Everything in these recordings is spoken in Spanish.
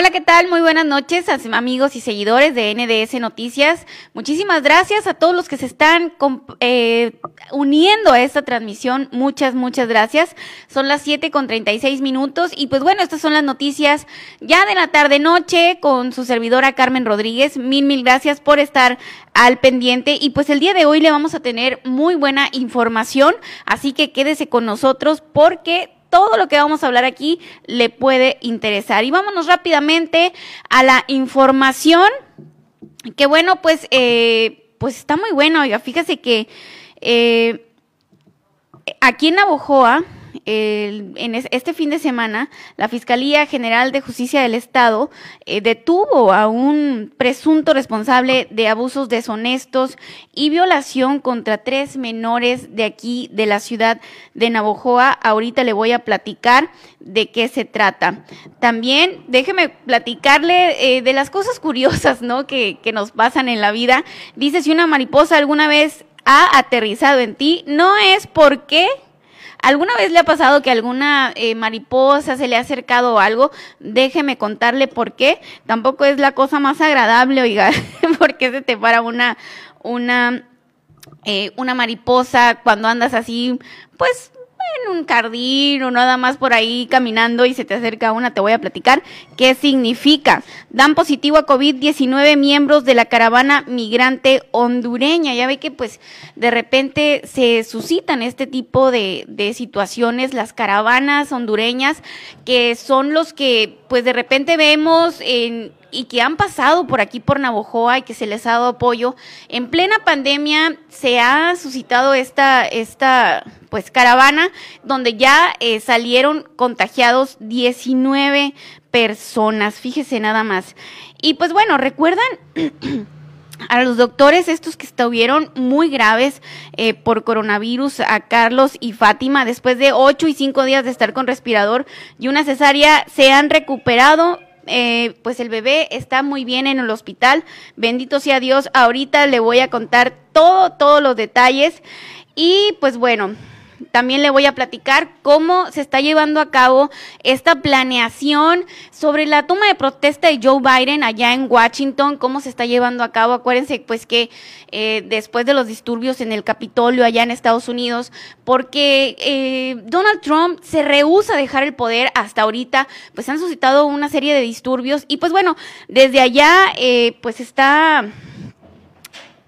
Hola, ¿qué tal? Muy buenas noches, amigos y seguidores de NDS Noticias. Muchísimas gracias a todos los que se están eh, uniendo a esta transmisión. Muchas, muchas gracias. Son las 7 con 36 minutos y pues bueno, estas son las noticias ya de la tarde-noche con su servidora Carmen Rodríguez. Mil, mil gracias por estar al pendiente y pues el día de hoy le vamos a tener muy buena información, así que quédese con nosotros porque todo lo que vamos a hablar aquí le puede interesar. Y vámonos rápidamente a la información. Que bueno, pues, eh, pues está muy bueno. Oiga, fíjese que eh, aquí en Navojoa, en este fin de semana, la Fiscalía General de Justicia del Estado eh, detuvo a un presunto responsable de abusos deshonestos y violación contra tres menores de aquí, de la ciudad de Navojoa. Ahorita le voy a platicar de qué se trata. También déjeme platicarle eh, de las cosas curiosas, ¿no? Que, que nos pasan en la vida. Dice, si una mariposa alguna vez ha aterrizado en ti, no es porque ¿Alguna vez le ha pasado que alguna eh, mariposa se le ha acercado algo? Déjeme contarle por qué. Tampoco es la cosa más agradable, oiga, porque se te para una, una, eh, una mariposa cuando andas así, pues en un jardín o nada más por ahí caminando y se te acerca una, te voy a platicar qué significa. Dan positivo a COVID-19 miembros de la caravana migrante hondureña. Ya ve que pues de repente se suscitan este tipo de, de situaciones, las caravanas hondureñas, que son los que pues de repente vemos en y que han pasado por aquí por Navojoa y que se les ha dado apoyo. En plena pandemia se ha suscitado esta, esta pues caravana donde ya eh, salieron contagiados 19 personas, fíjese nada más. Y pues bueno, recuerdan a los doctores estos que estuvieron muy graves eh, por coronavirus, a Carlos y Fátima, después de ocho y cinco días de estar con respirador y una cesárea, se han recuperado eh, pues el bebé está muy bien en el hospital. Bendito sea Dios. Ahorita le voy a contar todo, todos los detalles. Y pues bueno, también le voy a platicar cómo se está llevando a cabo esta planeación sobre la toma de protesta de Joe Biden allá en Washington, cómo se está llevando a cabo. Acuérdense pues que eh, después de los disturbios en el Capitolio allá en Estados Unidos, porque eh, Donald Trump se rehúsa a dejar el poder hasta ahorita, pues han suscitado una serie de disturbios y pues bueno, desde allá eh, pues está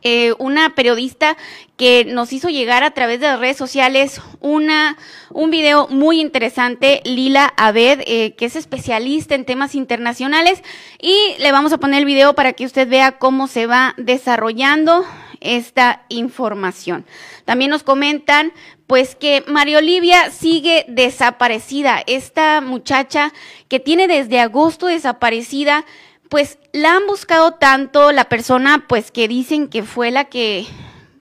eh, una periodista que nos hizo llegar a través de las redes sociales una, un video muy interesante, Lila Abed, eh, que es especialista en temas internacionales, y le vamos a poner el video para que usted vea cómo se va desarrollando esta información. También nos comentan pues que María Olivia sigue desaparecida, esta muchacha que tiene desde agosto desaparecida, pues la han buscado tanto la persona pues que dicen que fue la que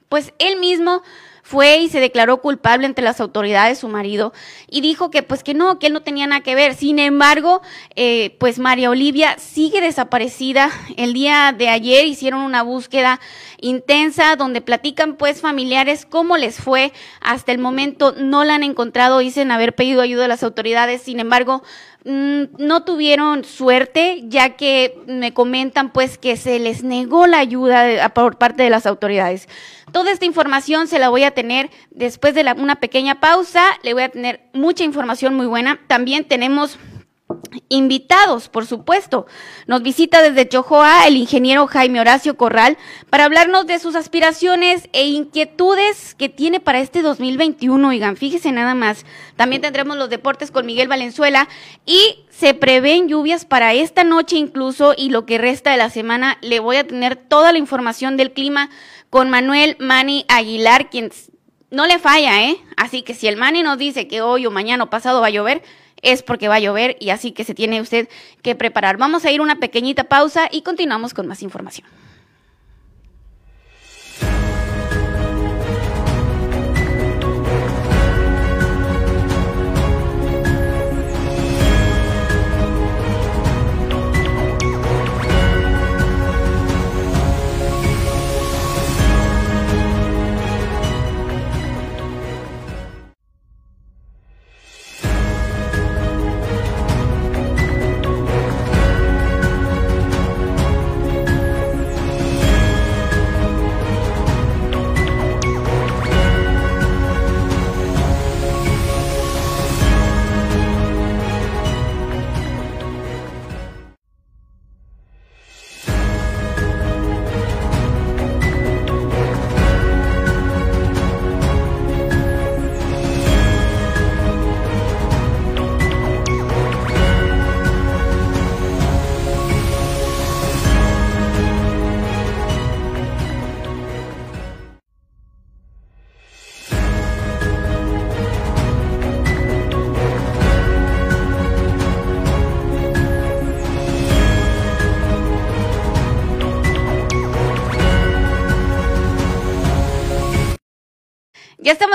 pues él mismo fue y se declaró culpable ante las autoridades su marido y dijo que pues que no, que él no tenía nada que ver. Sin embargo, eh, pues María Olivia sigue desaparecida. El día de ayer hicieron una búsqueda intensa donde platican pues familiares cómo les fue. Hasta el momento no la han encontrado, dicen haber pedido ayuda a las autoridades. Sin embargo, no tuvieron suerte, ya que me comentan pues que se les negó la ayuda por parte de las autoridades. Toda esta información se la voy a tener después de una pequeña pausa, le voy a tener mucha información muy buena. También tenemos invitados, por supuesto. Nos visita desde Chojoa el ingeniero Jaime Horacio Corral para hablarnos de sus aspiraciones e inquietudes que tiene para este 2021. Oigan, fíjese nada más. También tendremos los deportes con Miguel Valenzuela y se prevén lluvias para esta noche incluso y lo que resta de la semana. Le voy a tener toda la información del clima con Manuel Mani Aguilar, quien no le falla, ¿eh? Así que si el Mani nos dice que hoy o mañana o pasado va a llover, es porque va a llover y así que se tiene usted que preparar. Vamos a ir una pequeñita pausa y continuamos con más información.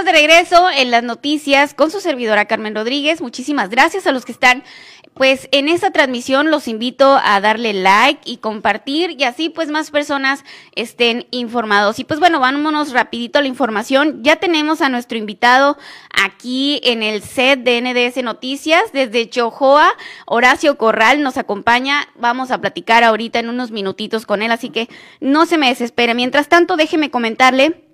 De regreso en las noticias con su servidora Carmen Rodríguez. Muchísimas gracias a los que están pues en esta transmisión los invito a darle like y compartir y así pues más personas estén informados. Y pues bueno, vámonos rapidito a la información. Ya tenemos a nuestro invitado aquí en el set de NDS Noticias desde Chojoa. Horacio Corral nos acompaña. Vamos a platicar ahorita en unos minutitos con él, así que no se me desespere. Mientras tanto, déjeme comentarle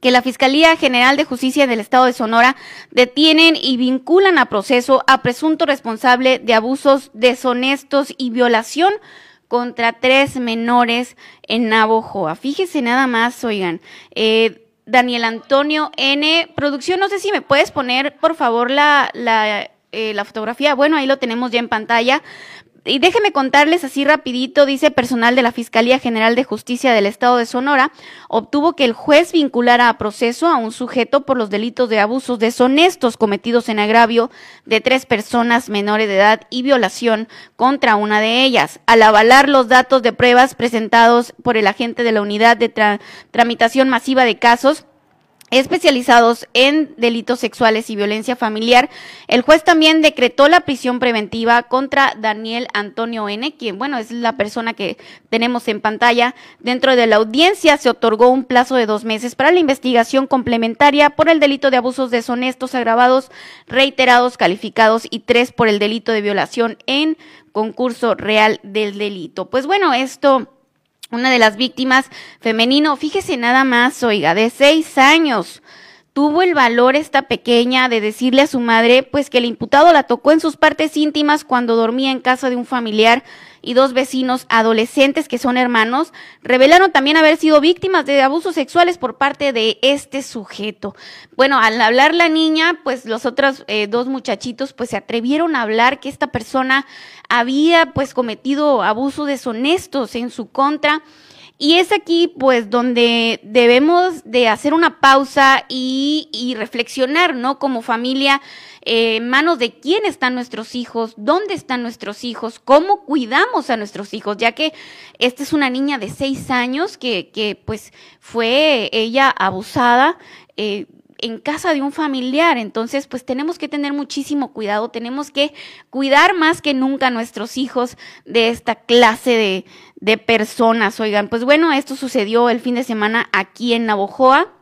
que la Fiscalía General de Justicia del Estado de Sonora detienen y vinculan a proceso a presunto responsable de abusos deshonestos y violación contra tres menores en Navojoa. Fíjese nada más, oigan. Eh, Daniel Antonio N. Producción, no sé si me puedes poner, por favor, la, la, eh, la fotografía. Bueno, ahí lo tenemos ya en pantalla. Y déjenme contarles así rapidito, dice personal de la Fiscalía General de Justicia del Estado de Sonora, obtuvo que el juez vinculara a proceso a un sujeto por los delitos de abusos deshonestos cometidos en agravio de tres personas menores de edad y violación contra una de ellas, al avalar los datos de pruebas presentados por el agente de la Unidad de Tramitación Masiva de Casos especializados en delitos sexuales y violencia familiar. El juez también decretó la prisión preventiva contra Daniel Antonio N., quien, bueno, es la persona que tenemos en pantalla. Dentro de la audiencia se otorgó un plazo de dos meses para la investigación complementaria por el delito de abusos deshonestos agravados, reiterados, calificados y tres por el delito de violación en concurso real del delito. Pues bueno, esto una de las víctimas femenino, fíjese nada más, oiga, de seis años, tuvo el valor esta pequeña de decirle a su madre, pues que el imputado la tocó en sus partes íntimas cuando dormía en casa de un familiar y dos vecinos adolescentes que son hermanos revelaron también haber sido víctimas de abusos sexuales por parte de este sujeto. Bueno, al hablar la niña, pues los otros eh, dos muchachitos pues se atrevieron a hablar que esta persona había pues cometido abusos deshonestos en su contra y es aquí, pues, donde debemos de hacer una pausa y, y reflexionar, ¿no? Como familia, eh, manos de quién están nuestros hijos, dónde están nuestros hijos, cómo cuidamos a nuestros hijos, ya que esta es una niña de seis años que, que pues, fue ella abusada. Eh, en casa de un familiar. Entonces, pues tenemos que tener muchísimo cuidado, tenemos que cuidar más que nunca a nuestros hijos de esta clase de, de personas. Oigan, pues bueno, esto sucedió el fin de semana aquí en Navojoa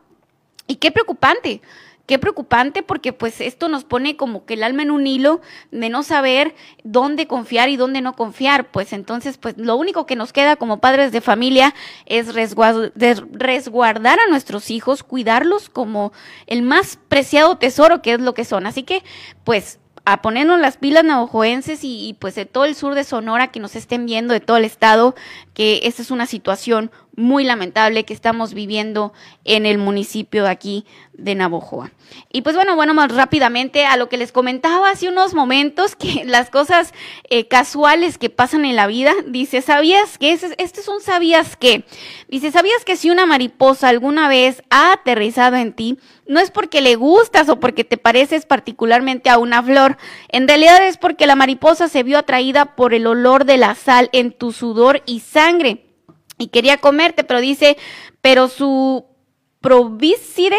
y qué preocupante. Qué preocupante porque pues esto nos pone como que el alma en un hilo de no saber dónde confiar y dónde no confiar. Pues entonces pues lo único que nos queda como padres de familia es resguardar a nuestros hijos, cuidarlos como el más preciado tesoro que es lo que son. Así que pues a ponernos las pilas navajoenses y, y, pues de todo el sur de Sonora que nos estén viendo, de todo el estado, que esta es una situación muy lamentable que estamos viviendo en el municipio de aquí de Navojoa. Y pues bueno, bueno, más rápidamente a lo que les comentaba hace unos momentos, que las cosas eh, casuales que pasan en la vida, dice, ¿sabías que? Este, es un sabías que. Dice, ¿sabías que si una mariposa alguna vez ha aterrizado en ti, no es porque le gustas o porque te pareces particularmente a una flor, en realidad es porque la mariposa se vio atraída por el olor de la sal en tu sudor y sangre y quería comerte, pero dice, pero su provisire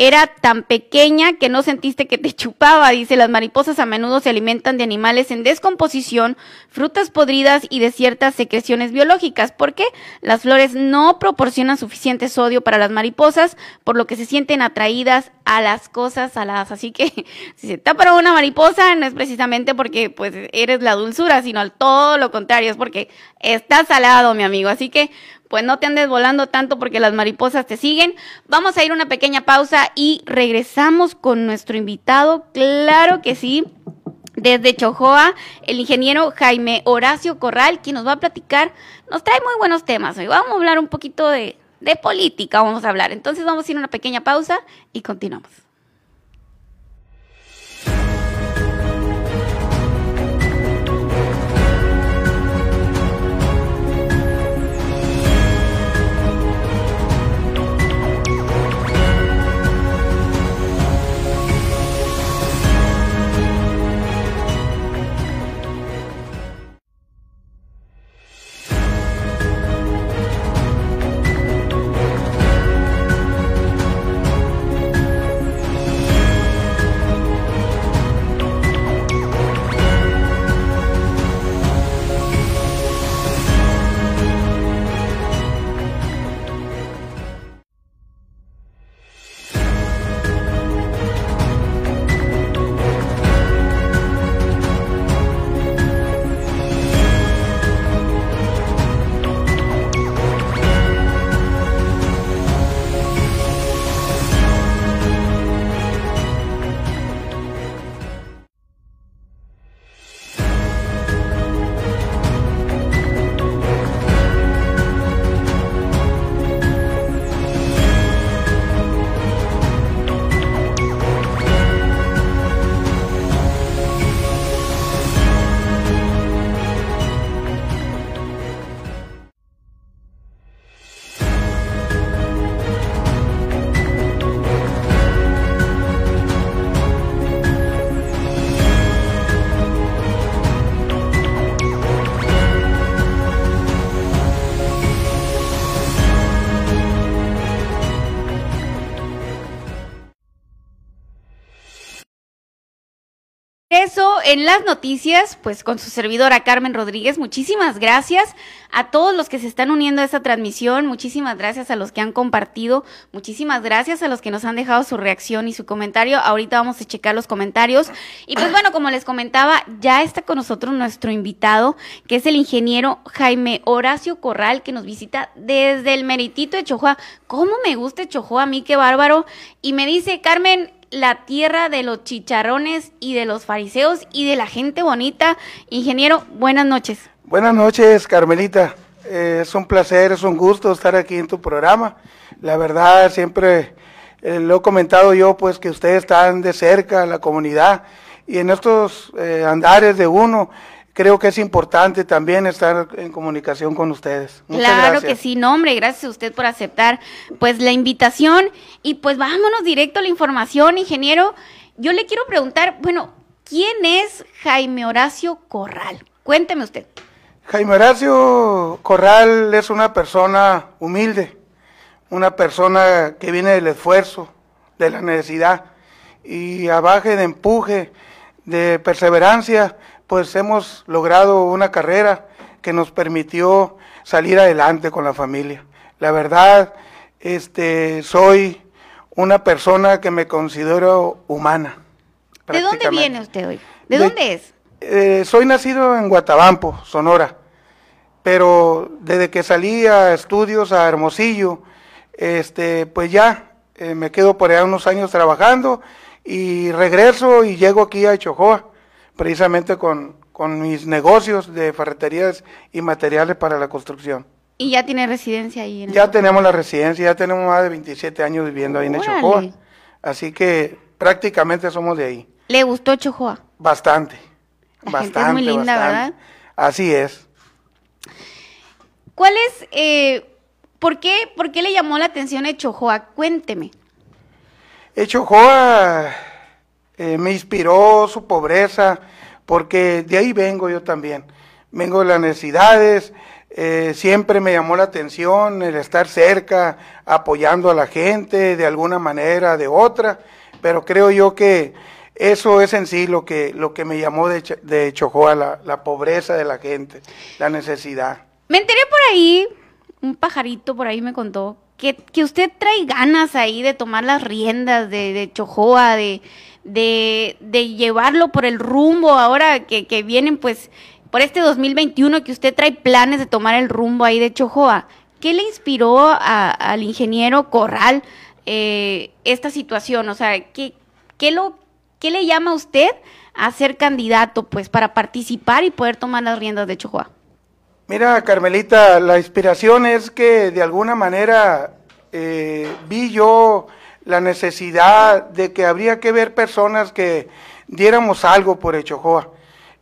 era tan pequeña que no sentiste que te chupaba. Dice, las mariposas a menudo se alimentan de animales en descomposición, frutas podridas y de ciertas secreciones biológicas, porque las flores no proporcionan suficiente sodio para las mariposas, por lo que se sienten atraídas a las cosas saladas. Así que si se para una mariposa, no es precisamente porque pues eres la dulzura, sino al todo lo contrario, es porque está salado, mi amigo. Así que pues no te andes volando tanto porque las mariposas te siguen. Vamos a ir una pequeña pausa y regresamos con nuestro invitado. Claro que sí. Desde Chojoa, el ingeniero Jaime Horacio Corral, quien nos va a platicar, nos trae muy buenos temas. Hoy vamos a hablar un poquito de, de política, vamos a hablar. Entonces vamos a ir a una pequeña pausa y continuamos. En las noticias, pues con su servidora Carmen Rodríguez, muchísimas gracias a todos los que se están uniendo a esta transmisión, muchísimas gracias a los que han compartido, muchísimas gracias a los que nos han dejado su reacción y su comentario. Ahorita vamos a checar los comentarios. Y pues bueno, como les comentaba, ya está con nosotros nuestro invitado, que es el ingeniero Jaime Horacio Corral, que nos visita desde el meritito de Chojoa. ¿Cómo me gusta Chojoa? A mí qué bárbaro. Y me dice, Carmen, la tierra de los chicharrones y de los fariseos y de la gente bonita. Ingeniero, buenas noches. Buenas noches, Carmelita. Eh, es un placer, es un gusto estar aquí en tu programa. La verdad, siempre eh, lo he comentado yo, pues que ustedes están de cerca, la comunidad, y en estos eh, andares de uno, creo que es importante también estar en comunicación con ustedes. Muchas claro que sí, no, hombre, gracias a usted por aceptar pues la invitación y pues vámonos directo a la información, ingeniero. Yo le quiero preguntar, bueno, ¿quién es Jaime Horacio Corral? Cuénteme usted. Jaime Horacio Corral es una persona humilde, una persona que viene del esfuerzo, de la necesidad y a baje de empuje, de perseverancia, pues hemos logrado una carrera que nos permitió salir adelante con la familia. La verdad, este, soy una persona que me considero humana. ¿De dónde viene usted hoy? ¿De, dónde es? Eh, soy nacido en Guatabampo, Sonora, pero desde que salí a estudios a Hermosillo, este, pues ya eh, me quedo por allá unos años trabajando y regreso y llego aquí a Chojoa precisamente con, mis negocios de ferreterías y materiales para la construcción. ¿Y ya tiene residencia ahí? En ya tenemos la residencia, ya tenemos más de 27 años viviendo ahí en Chojoa. Así que prácticamente somos de ahí. ¿Le gustó Chojoa? Bastante. bastante, es muy linda, ¿verdad? Así es. ¿Cuál es, eh, por, qué, por qué le llamó la atención Echojoa? Cuénteme. Echojoa eh, me inspiró su pobreza, porque de ahí vengo yo también. Vengo de las necesidades, eh, siempre me llamó la atención el estar cerca, apoyando a la gente de alguna manera, de otra, pero creo yo que eso es en sí lo que, lo que me llamó de, de Chojoa, la, la pobreza de la gente, la necesidad. Me enteré por ahí, un pajarito por ahí me contó, que, que usted trae ganas ahí de tomar las riendas de, de Chojoa, de, de, de llevarlo por el rumbo ahora que, que vienen pues por este 2021 que usted trae planes de tomar el rumbo ahí de Chojoa. ¿Qué le inspiró al ingeniero Corral eh, esta situación? O sea, ¿qué, qué, lo, ¿qué le llama a usted a ser candidato pues para participar y poder tomar las riendas de Chojoa? Mira, Carmelita, la inspiración es que de alguna manera eh, vi yo la necesidad de que habría que ver personas que diéramos algo por Echojoa.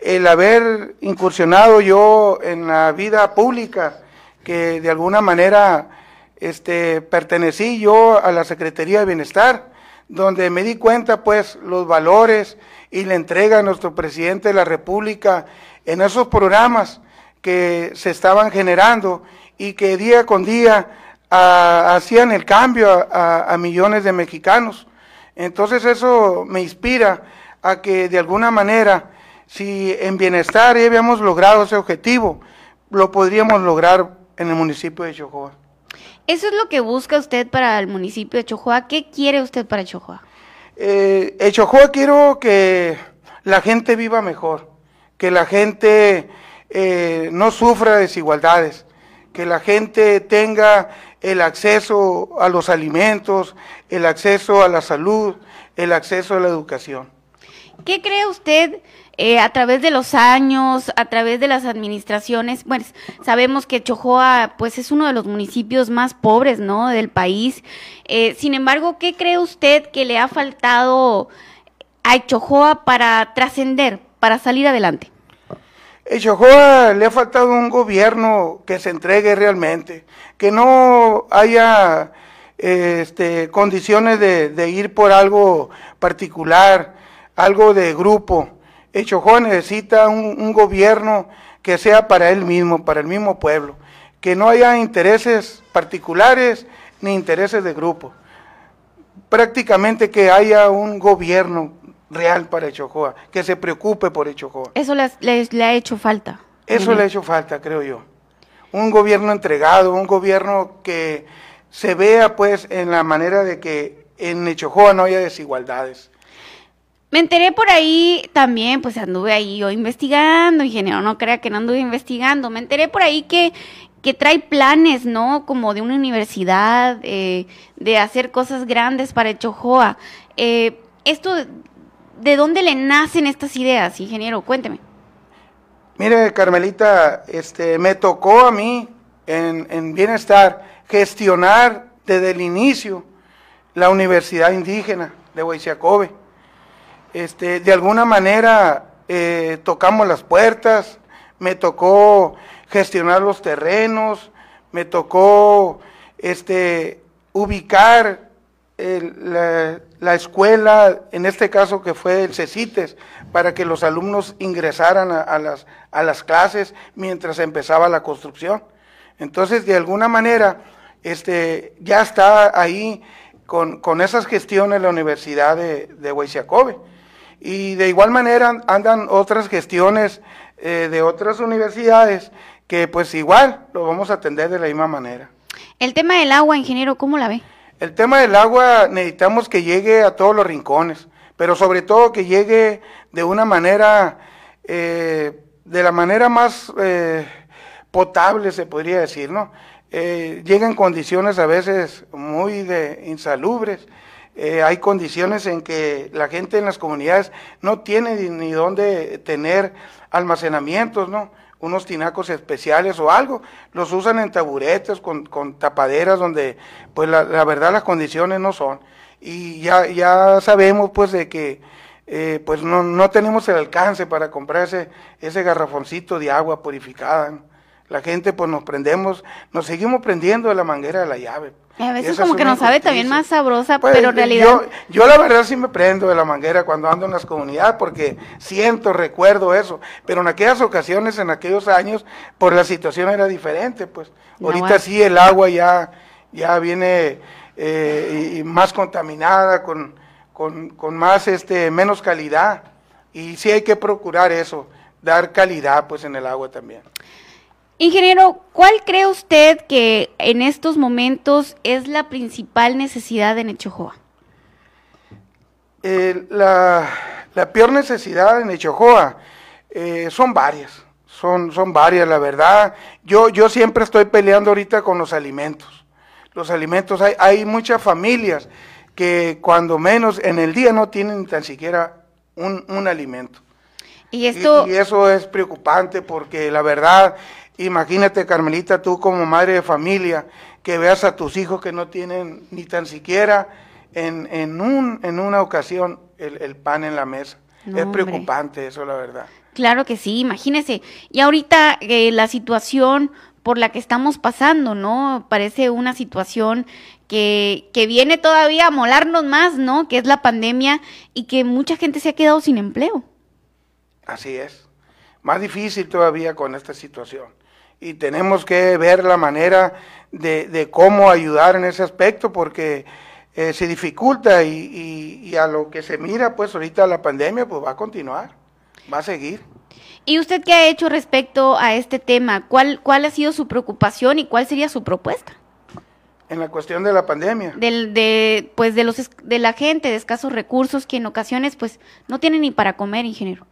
El haber incursionado yo en la vida pública, que de alguna manera este, pertenecí yo a la Secretaría de Bienestar, donde me di cuenta pues los valores y la entrega a nuestro presidente de la República en esos programas que se estaban generando y que día con día hacían el cambio a, millones de mexicanos. Entonces eso me inspira a que de alguna manera, si en bienestar ya habíamos logrado ese objetivo, lo podríamos lograr en el municipio de Chojoa. ¿Eso es lo que busca usted para el municipio de Chojoa? ¿Qué quiere usted para Chojoa? Eh, en Chojoa quiero que la gente viva mejor, que la gente eh, no sufra desigualdades, que la gente tenga el acceso a los alimentos, el acceso a la salud, el acceso a la educación. ¿Qué cree usted eh, a través de los años, a través de las administraciones? Bueno, sabemos que Chojoa pues es uno de los municipios más pobres, ¿no? Del país. Eh, sin embargo, ¿qué cree usted que le ha faltado a Chojoa para trascender, para salir adelante? En le ha faltado un gobierno que se entregue realmente, que no haya este, condiciones de, ir por algo particular, algo de grupo. En necesita un gobierno que sea para él mismo, para el mismo pueblo, que no haya intereses particulares ni intereses de grupo. Prácticamente que haya un gobierno real para Echojoa, que se preocupe por Echojoa. Eso le ha hecho falta. Eso le ha hecho falta, creo yo. Un gobierno entregado, un gobierno que se vea pues en la manera de que en Echojoa no haya desigualdades. Me enteré por ahí también, pues anduve ahí yo investigando, ingeniero, no crea que no anduve investigando, me enteré por ahí que, que trae planes, ¿no? Como de una universidad, eh, de hacer cosas grandes para Echojoa. Eh, esto, ¿de dónde le nacen estas ideas, ingeniero? Cuénteme. Mire, Carmelita, este, me tocó a mí en, en Bienestar gestionar desde el inicio la Universidad Indígena de Huayciacobe. Este, de alguna manera eh, tocamos las puertas, me tocó gestionar los terrenos, me tocó este, ubicar la, la, escuela, en este caso que fue el CECITES, para que los alumnos ingresaran a, las, a las clases mientras empezaba la construcción. Entonces, de alguna manera, este, ya está ahí con, con esas gestiones la Universidad de, de Huayciacobe. Y de igual manera andan otras gestiones eh, de otras universidades que pues igual lo vamos a atender de la misma manera. El tema del agua, ingeniero, ¿cómo la ve? El tema del agua necesitamos que llegue a todos los rincones, pero sobre todo que llegue de una manera, eh, de la manera más eh, potable, se podría decir, ¿no? Eh, llega en condiciones a veces muy de insalubres, eh, hay condiciones en que la gente en las comunidades no tiene ni, dónde tener almacenamientos, ¿no? Unos tinacos especiales o algo, los usan en taburetes con, con tapaderas donde, pues la, verdad las condiciones no son. Y ya, ya sabemos pues de que eh, pues no, no, tenemos el alcance para comprar ese, ese garrafoncito de agua purificada. La gente pues nos prendemos, nos seguimos prendiendo de la manguera de la llave. A veces como que nos sabe también más sabrosa, pues, pero en realidad... Yo, yo, la verdad sí me prendo de la manguera cuando ando en las comunidades porque siento, recuerdo eso, pero en aquellas ocasiones, en aquellos años, por la situación era diferente, pues. Ahorita sí el agua ya, ya viene eh, y, más contaminada, con, con, con, más, este, menos calidad, y sí hay que procurar eso, dar calidad pues en el agua también. Ingeniero, ¿cuál cree usted que en estos momentos es la principal necesidad en Echojoa? Eh, la, peor necesidad en Echojoa eh, son varias, son, son varias, la verdad. Yo, yo siempre estoy peleando ahorita con los alimentos. Los alimentos, hay, hay muchas familias que cuando menos en el día no tienen ni tan siquiera un, un alimento. Y, esto... y eso es preocupante porque la verdad Imagínate, Carmelita, tú como madre de familia, que veas a tus hijos que no tienen ni tan siquiera en, en, un, en una ocasión el, pan en la mesa. es preocupante eso, la verdad. Claro que sí, imagínese. Y ahorita eh, la situación por la que estamos pasando, ¿no? Parece una situación que, que viene todavía a molarnos más, ¿no? Que es la pandemia y que mucha gente se ha quedado sin empleo. Así es. Más difícil todavía con esta situación y tenemos que ver la manera de, cómo ayudar en ese aspecto porque eh, se dificulta y, a lo que se mira pues ahorita la pandemia pues va a continuar, va a seguir. ¿Y usted qué ha hecho respecto a este tema? ¿Cuál, cuál ha sido su preocupación y cuál sería su propuesta? En la cuestión de la pandemia. Del, de, pues de, los, de la gente de escasos recursos que en ocasiones pues no tienen ni para comer, ingeniero.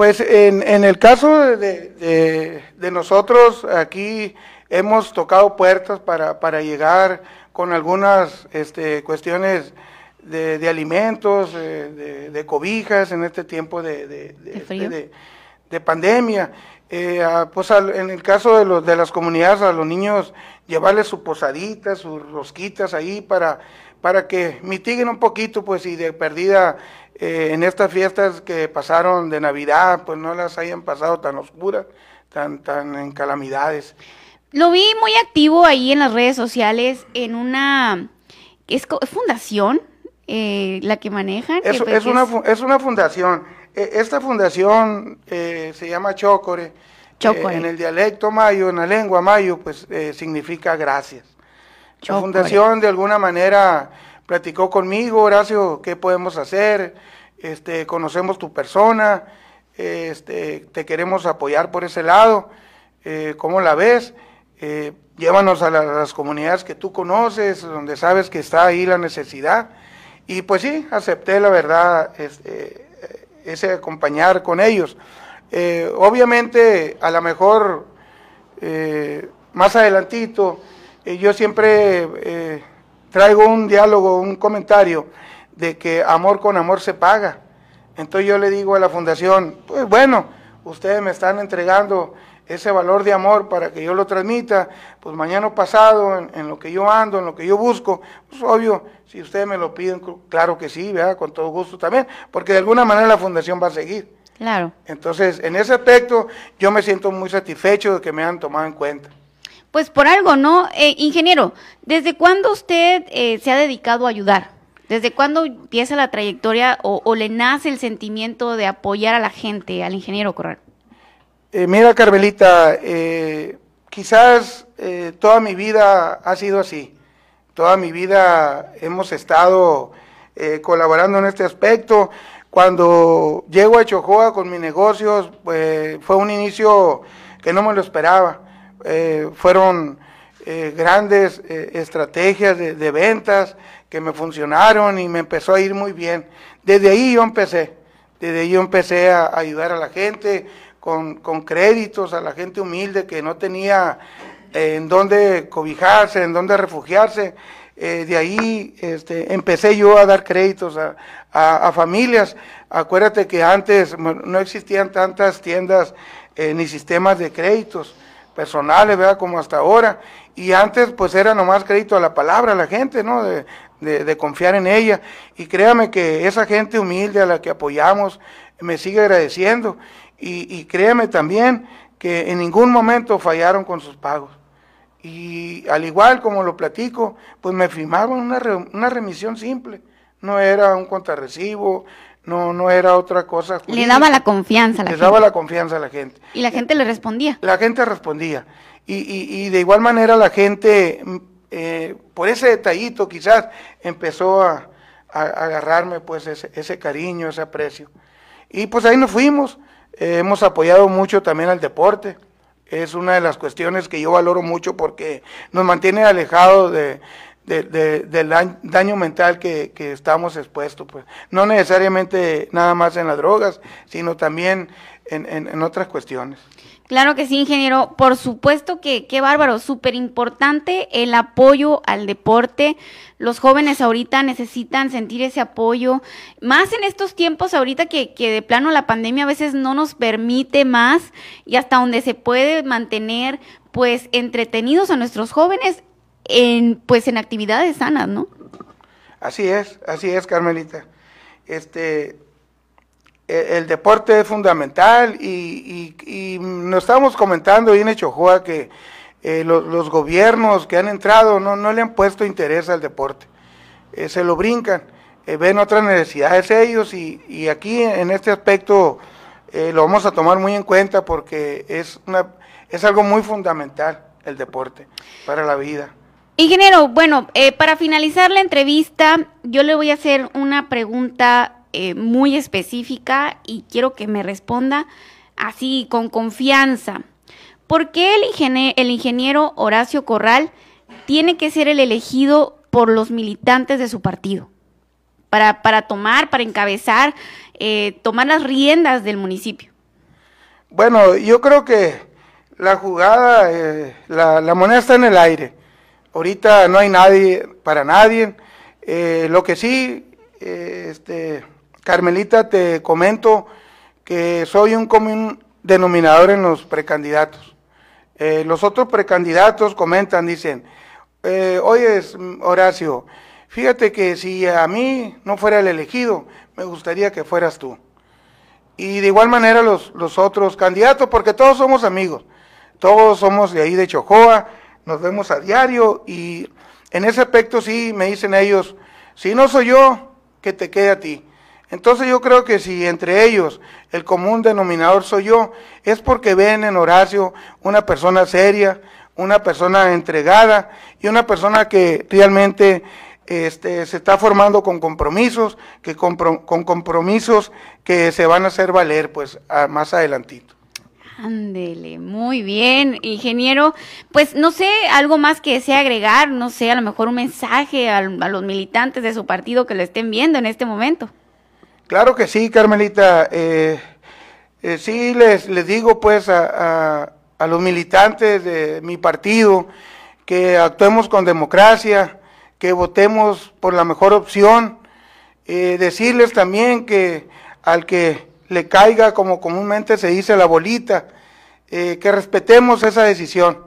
Pues en, en el caso de, de, nosotros, aquí hemos tocado puertas para, para llegar con algunas este, cuestiones de, de alimentos, de, cobijas en este tiempo de, este, pandemia. Eh, pues en el caso de, los, de las comunidades, a los niños llevarles su posadita, sus rosquitas ahí para, para que mitiguen un poquito, pues, y de perdida eh, en estas fiestas que pasaron de Navidad, pues no las hayan pasado tan oscuras, tan, tan en calamidades. Lo vi muy activo ahí en las redes sociales, en una es, fundación eh, la que manejan. Es, es, una, es una fundación. E, esta fundación eh, se llama Chocore. Chocore. en el dialecto mayo, en la lengua mayo, pues significa gracias. La fundación de alguna manera platicó conmigo, Horacio, ¿qué podemos hacer? este, conocemos tu persona, este, te queremos apoyar por ese lado, eh, ¿cómo la ves? Eh, llévanos a, las comunidades que tú conoces, donde sabes que está ahí la necesidad. Y pues sí, acepté la verdad, este, ese acompañar con ellos. Eh, obviamente, a lo mejor más adelantito, yo siempre traigo un diálogo, un comentario de que amor con amor se paga. Entonces yo le digo a la fundación, pues bueno, ustedes me están entregando ese valor de amor para que yo lo transmita, pues mañana pasado, en, lo que yo ando, en lo que yo busco, pues obvio, si ustedes me lo piden, claro que sí, ¿verdad? con todo gusto también, porque de alguna manera la fundación va a seguir. Claro. Entonces, en ese aspecto, yo me siento muy satisfecho de que me han tomado en cuenta. Pues por algo, ¿no? Eh, ingeniero, ¿desde cuándo usted eh, se ha dedicado a ayudar? ¿Desde cuándo empieza la trayectoria o, le nace el sentimiento de apoyar a la gente, al ingeniero Corral? Eh, mira, Carmelita, eh, quizás eh, toda mi vida ha sido así. Toda mi vida hemos estado colaborando en este aspecto. Cuando llego a Chojoa con mis negocios, pues fue un inicio que no me lo esperaba. Fueron grandes estrategias de ventas, que me funcionaron y me empezó a ir muy bien. Desde ahí yo empecé, desde ahí yo empecé a ayudar a la gente con, créditos, a la gente humilde que no tenía eh, en dónde cobijarse, en dónde refugiarse. Eh, de ahí este, empecé yo a dar créditos a, a, familias. Acuérdate que antes no existían tantas tiendas eh, ni sistemas de créditos personales, ¿verdad? Como hasta ahora. Y antes pues era nomás crédito a la palabra, a la gente, ¿no? De, de, confiar en ella. Y créame que esa gente humilde a la que apoyamos me sigue agradeciendo. Y, y créame también que en ningún momento fallaron con sus pagos. Y al igual como lo platico, pues me firmaron una, una remisión simple. No era un contrarrecibo, no, no era otra cosa. Le daba la confianza a la gente. Le daba la confianza a la gente. Y la gente le respondía. La gente respondía. Y, y, y de igual manera la gente eh, por ese detallito quizás empezó a, agarrarme pues ese, cariño, ese aprecio. Y pues ahí nos fuimos, eh, hemos apoyado mucho también al deporte, es una de las cuestiones que yo valoro mucho porque nos mantiene alejados de, del daño mental que, estamos expuestos, pues no necesariamente nada más en las drogas, sino también en otras cuestiones. Claro que sí, ingeniero. Por supuesto que qué bárbaro, súper importante el apoyo al deporte. Los jóvenes ahorita necesitan sentir ese apoyo, más en estos tiempos ahorita que, que de plano la pandemia a veces no nos permite más y hasta donde se puede mantener pues entretenidos a nuestros jóvenes en pues en actividades sanas, ¿no? Así es, así es, Carmelita. Este, eh, el deporte es fundamental y, nos estamos comentando ahí en Echojoa que eh, los gobiernos que han entrado no, no, le han puesto interés al deporte, eh, se lo brincan, ven otras necesidades ellos y, aquí en este aspecto lo vamos a tomar muy en cuenta porque es, una, es algo muy fundamental el deporte para la vida. Ingeniero, bueno, para finalizar la entrevista, yo le voy a hacer una pregunta eh, muy específica y quiero que me responda así, con confianza. ¿Por qué el, ingeniero Horacio Corral tiene que ser el elegido por los militantes de su partido? Para, para tomar, para encabezar, eh, tomar las riendas del municipio. Bueno, yo creo que la jugada, eh, la, moneda está en el aire. Ahorita no hay nadie para nadie. lo que sí, este, Carmelita, te comento que soy un común denominador en los precandidatos. Eh, los otros precandidatos comentan, dicen, eh, oye Horacio, fíjate que si a mí no fuera el elegido, me gustaría que fueras tú. Y de igual manera los, los otros candidatos, porque todos somos amigos, todos somos de ahí de Chojoa, nos vemos a diario y en ese aspecto sí me dicen ellos, si no soy yo, que te quede a ti. Entonces yo creo que si entre ellos el común denominador soy yo, es porque ven en Horacio una persona seria, una persona entregada y una persona que realmente este, se está formando con compromisos, que con compromisos que se van a hacer valer pues más adelantito. Ándele, muy bien, ingeniero. Pues no sé, algo más que desea agregar, no sé, a lo mejor un mensaje a, los militantes de su partido que lo estén viendo en este momento. Claro que sí, Carmelita. Eh, eh, sí, les, les digo pues a, a, los militantes de mi partido que actuemos con democracia, que votemos por la mejor opción. Eh, decirles también que al que le caiga, como comúnmente se dice, la bolita, eh, que respetemos esa decisión.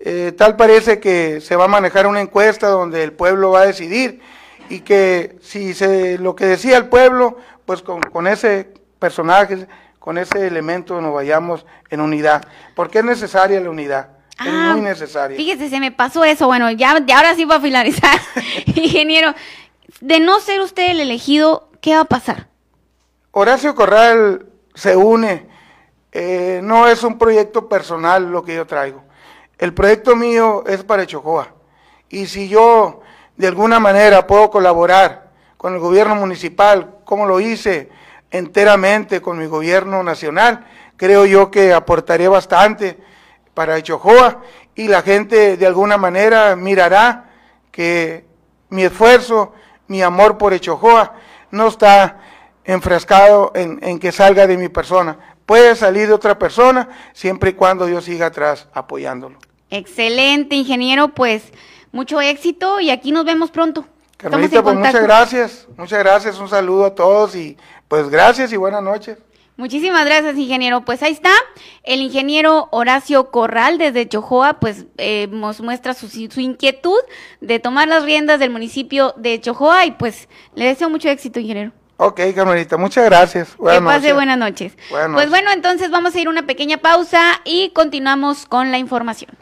Eh, tal parece que se va a manejar una encuesta donde el pueblo va a decidir y que si se, lo que decía el pueblo, pues con, ese personaje, con ese elemento nos vayamos en unidad, porque es necesaria la unidad. es ah, muy necesaria. Fíjese, se me pasó eso. Bueno, ya, de ahora sí va a finalizar. Ingeniero, de no ser usted el elegido, ¿qué va a pasar? Horacio Corral se une, eh, no es un proyecto personal lo que yo traigo. El proyecto mío es para Chocoa. Y si yo de alguna manera puedo colaborar con el gobierno municipal, como lo hice enteramente con mi gobierno nacional, creo yo que aportaré bastante para Chojoa y la gente de alguna manera mirará que mi esfuerzo, mi amor por Echojoa no está enfrascado en, que salga de mi persona. Puede salir de otra persona siempre y cuando yo siga atrás apoyándolo. Excelente, ingeniero. Pues mucho éxito y aquí nos vemos pronto. Carmelita, pues muchas gracias. Muchas gracias. Un saludo a todos y pues gracias y buenas noches. Muchísimas gracias, ingeniero. Pues ahí está, el ingeniero Horacio Corral desde Chojoa, pues eh, nos muestra su, su, inquietud de tomar las riendas del municipio de Chojoa y pues le deseo mucho éxito, ingeniero. Ok, Carmelita, muchas gracias. Buenas que pase buenas noches. Pues bueno, entonces vamos a ir a una pequeña pausa y continuamos con la información.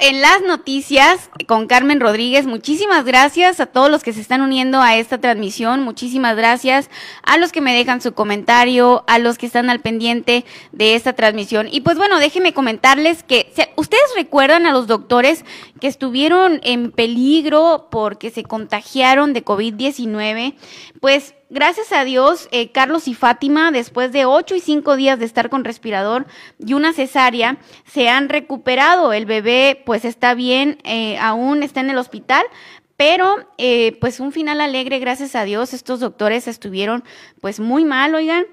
En las noticias con Carmen Rodríguez. Muchísimas gracias a todos los que se están uniendo a esta transmisión. Muchísimas gracias a los que me dejan su comentario, a los que están al pendiente de esta transmisión. Y pues bueno, déjenme comentarles que ustedes recuerdan a los doctores que estuvieron en peligro porque se contagiaron de COVID-19, pues gracias a Dios, eh, Carlos y Fátima, después de ocho y cinco días de estar con respirador y una cesárea, se han recuperado. El bebé, pues, está bien, eh, aún está en el hospital, pero eh, pues un final alegre, gracias a Dios. Estos doctores estuvieron pues muy mal, oigan.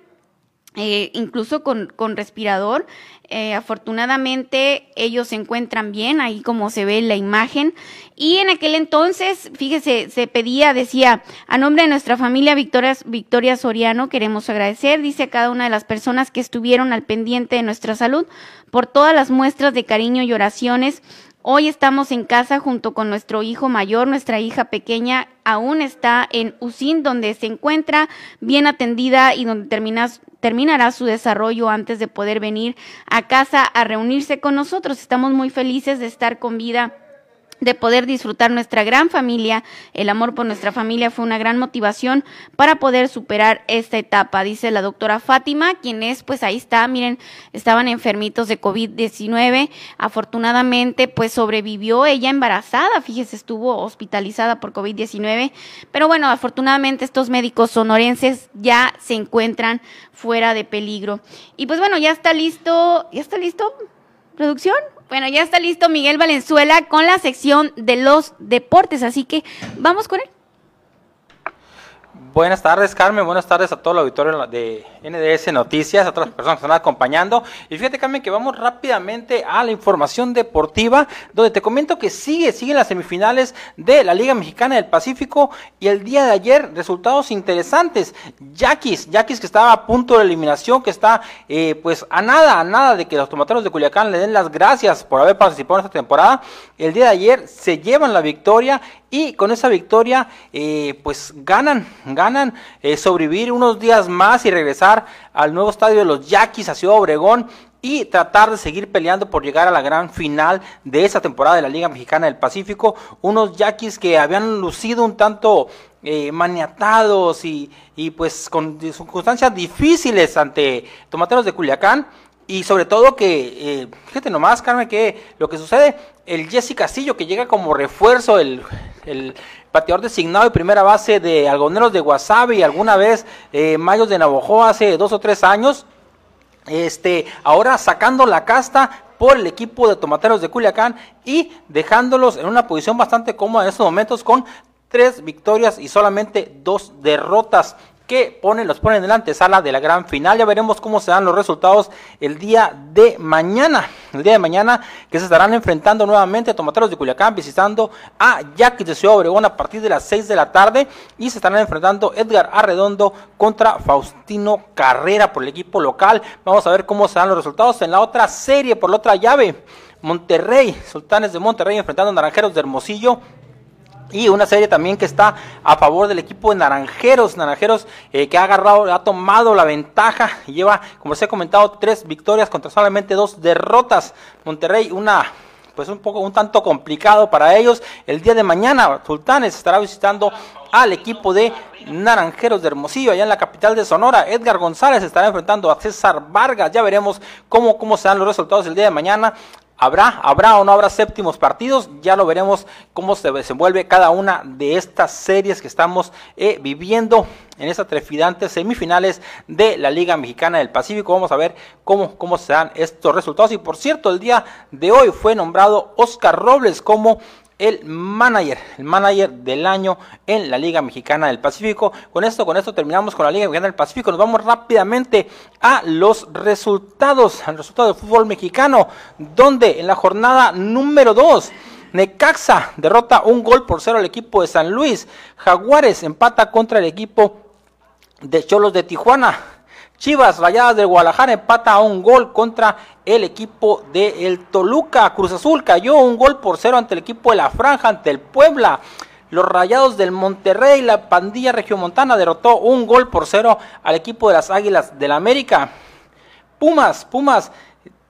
Eh, incluso con, con respirador. Eh, afortunadamente ellos se encuentran bien, ahí como se ve en la imagen. Y en aquel entonces, fíjese, se pedía, decía, a nombre de nuestra familia Victoria, Victoria Soriano, queremos agradecer, dice a cada una de las personas que estuvieron al pendiente de nuestra salud por todas las muestras de cariño y oraciones Hoy estamos en casa junto con nuestro hijo mayor, nuestra hija pequeña aún está en USIN, donde se encuentra bien atendida y donde terminará su desarrollo antes de poder venir a casa a reunirse con nosotros. Estamos muy felices de estar con vida de poder disfrutar nuestra gran familia. El amor por nuestra familia fue una gran motivación para poder superar esta etapa, dice la doctora Fátima, quien es, pues ahí está, miren, estaban enfermitos de COVID-19. Afortunadamente, pues sobrevivió ella embarazada, fíjese, estuvo hospitalizada por COVID-19. Pero bueno, afortunadamente estos médicos sonorenses ya se encuentran fuera de peligro. Y pues bueno, ya está listo, ya está listo, producción. Bueno, ya está listo Miguel Valenzuela con la sección de los deportes, así que vamos con él. Buenas tardes, Carmen. Buenas tardes a todo el auditorio de NDS Noticias, a todas las personas que están acompañando. Y fíjate, Carmen, que vamos rápidamente a la información deportiva, donde te comento que sigue, siguen las semifinales de la Liga Mexicana del Pacífico. Y el día de ayer, resultados interesantes. Yaquis, Yaquis que estaba a punto de eliminación, que está eh, pues a nada, a nada de que los tomateros de Culiacán le den las gracias por haber participado en esta temporada. El día de ayer se llevan la victoria y con esa victoria eh, pues ganan, ganan eh, sobrevivir unos días más y regresar al nuevo estadio de los Yaquis a Ciudad Obregón y tratar de seguir peleando por llegar a la gran final de esa temporada de la Liga Mexicana del Pacífico. Unos Yaquis que habían lucido un tanto eh, maniatados y, y pues con circunstancias difíciles ante Tomateros de Culiacán y sobre todo que, eh, fíjate nomás, Carmen, que lo que sucede, el Jesse Castillo, que llega como refuerzo, el, el pateador designado de primera base de Algoneros de Guasave y alguna vez eh, Mayos de Navojoa hace dos o tres años, este, ahora sacando la casta por el equipo de Tomateros de Culiacán y dejándolos en una posición bastante cómoda en estos momentos con tres victorias y solamente dos derrotas que ponen, los ponen en la antesala de la gran final. Ya veremos cómo se dan los resultados el día de mañana. El día de mañana que se estarán enfrentando nuevamente a Tomateros de Culiacán, visitando a Yaquis de Ciudad Obregón a partir de las 6 de la tarde. Y se estarán enfrentando Edgar Arredondo contra Faustino Carrera por el equipo local. Vamos a ver cómo se dan los resultados en la otra serie, por la otra llave. Monterrey, Sultanes de Monterrey enfrentando a Naranjeros de Hermosillo y una serie también que está a favor del equipo de Naranjeros, Naranjeros eh, que ha agarrado, ha tomado la ventaja y lleva, como se ha comentado, tres victorias contra solamente dos derrotas. Monterrey, una pues un poco un tanto complicado para ellos. El día de mañana Sultanes estará visitando al equipo de Naranjeros de Hermosillo, allá en la capital de Sonora. Edgar González estará enfrentando a César Vargas. Ya veremos cómo, cómo se dan los resultados el día de mañana. ¿Habrá, habrá o no habrá séptimos partidos? Ya lo veremos cómo se desenvuelve cada una de estas series que estamos eh, viviendo en estas trefidantes semifinales de la Liga Mexicana del Pacífico. Vamos a ver cómo, cómo se dan estos resultados. Y por cierto, el día de hoy fue nombrado Oscar Robles como el manager, el manager del año en la Liga Mexicana del Pacífico. Con esto, con esto terminamos con la Liga Mexicana del Pacífico. Nos vamos rápidamente a los resultados, al resultado del fútbol mexicano, donde en la jornada número 2 Necaxa derrota un gol por cero al equipo de San Luis. Jaguares empata contra el equipo de Cholos de Tijuana. Chivas Rayadas de Guadalajara empata a un gol contra el equipo de el Toluca. Cruz Azul cayó un gol por cero ante el equipo de la Franja, ante el Puebla. Los Rayados del Monterrey, la pandilla regiomontana derrotó un gol por cero al equipo de las Águilas del América. Pumas, Pumas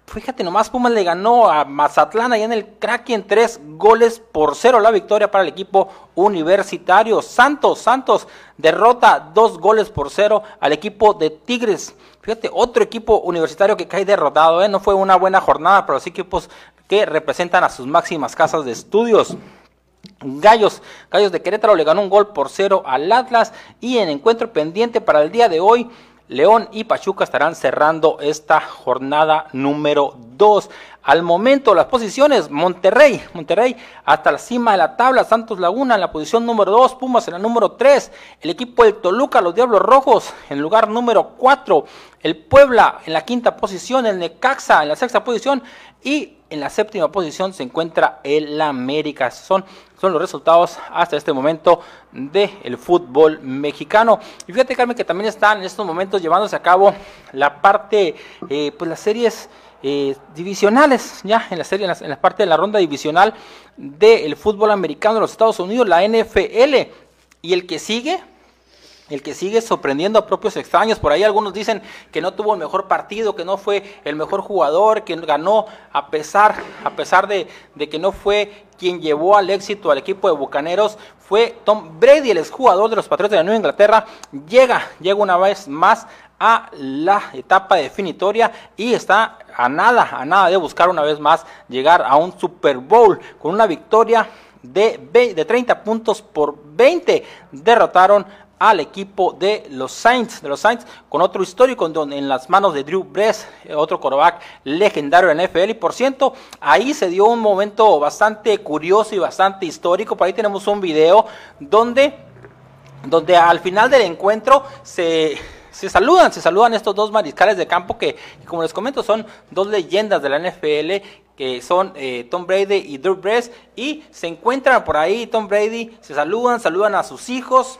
Fíjate nomás, Pumas le ganó a Mazatlán allá en el Kraken tres goles por cero la victoria para el equipo universitario. Santos, Santos derrota dos goles por cero al equipo de Tigres. Fíjate, otro equipo universitario que cae derrotado, ¿eh? no fue una buena jornada, pero sí equipos que representan a sus máximas casas de estudios. Gallos, Gallos de Querétaro le ganó un gol por cero al Atlas y en encuentro pendiente para el día de hoy, León y Pachuca estarán cerrando esta jornada número 2. Al momento, las posiciones, Monterrey, Monterrey hasta la cima de la tabla, Santos Laguna en la posición número 2, Pumas en la número 3, el equipo del Toluca, los Diablos Rojos en lugar número 4, el Puebla en la quinta posición, el Necaxa en la sexta posición y en la séptima posición se encuentra el América. Son, son los resultados hasta este momento del fútbol mexicano. Y fíjate, Carmen, que también están en estos momentos llevándose a cabo la parte, eh, pues las series eh, divisionales, ya en la serie, en la, parte de la ronda divisional del fútbol americano de los Estados Unidos, la NFL. Y el que sigue, el que sigue sorprendiendo a propios extraños. Por ahí algunos dicen que no tuvo el mejor partido, que no fue el mejor jugador, que ganó a pesar, a pesar de, que no fue quien llevó al éxito al equipo de Bucaneros. Fue Tom Brady, el exjugador de los Patriotas de Nueva Inglaterra. Llega, llega una vez más a la etapa definitoria y está a nada, a nada de buscar una vez más llegar a un Super Bowl con una victoria de, de 30 puntos por 20. Derrotaron al equipo de los Saints, de los Saints, con otro histórico en las manos de Drew Brees, otro quarterback legendario en NFL. Y por ciento, ahí se dio un momento bastante curioso y bastante histórico. Por ahí tenemos un video donde, donde al final del encuentro se se saludan, se saludan estos dos mariscales de campo que, como les comento, son dos leyendas de la NFL, que son eh, Tom Brady y Drew Brees, y se encuentran por ahí, Tom Brady, se saludan, saludan a sus hijos,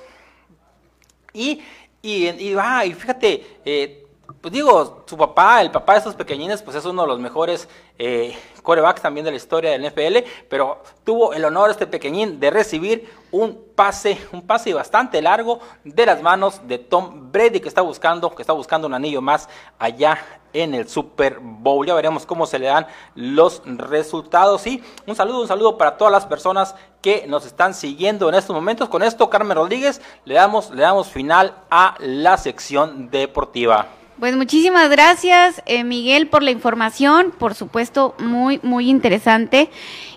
y, y, y, ah, y fíjate, eh, pues digo, su papá, el papá de esos pequeñines, pues es uno de los mejores eh, corebacks también de la historia del NFL, pero tuvo el honor este pequeñín de recibir un pase, un pase bastante largo de las manos de Tom Brady que está buscando, que está buscando un anillo más allá en el Super Bowl. Ya veremos cómo se le dan los resultados. Y un saludo, un saludo para todas las personas que nos están siguiendo en estos momentos. Con esto, Carmen Rodríguez, le damos, le damos final a la sección deportiva. Pues muchísimas gracias, eh, Miguel, por la información, por supuesto, muy, muy interesante.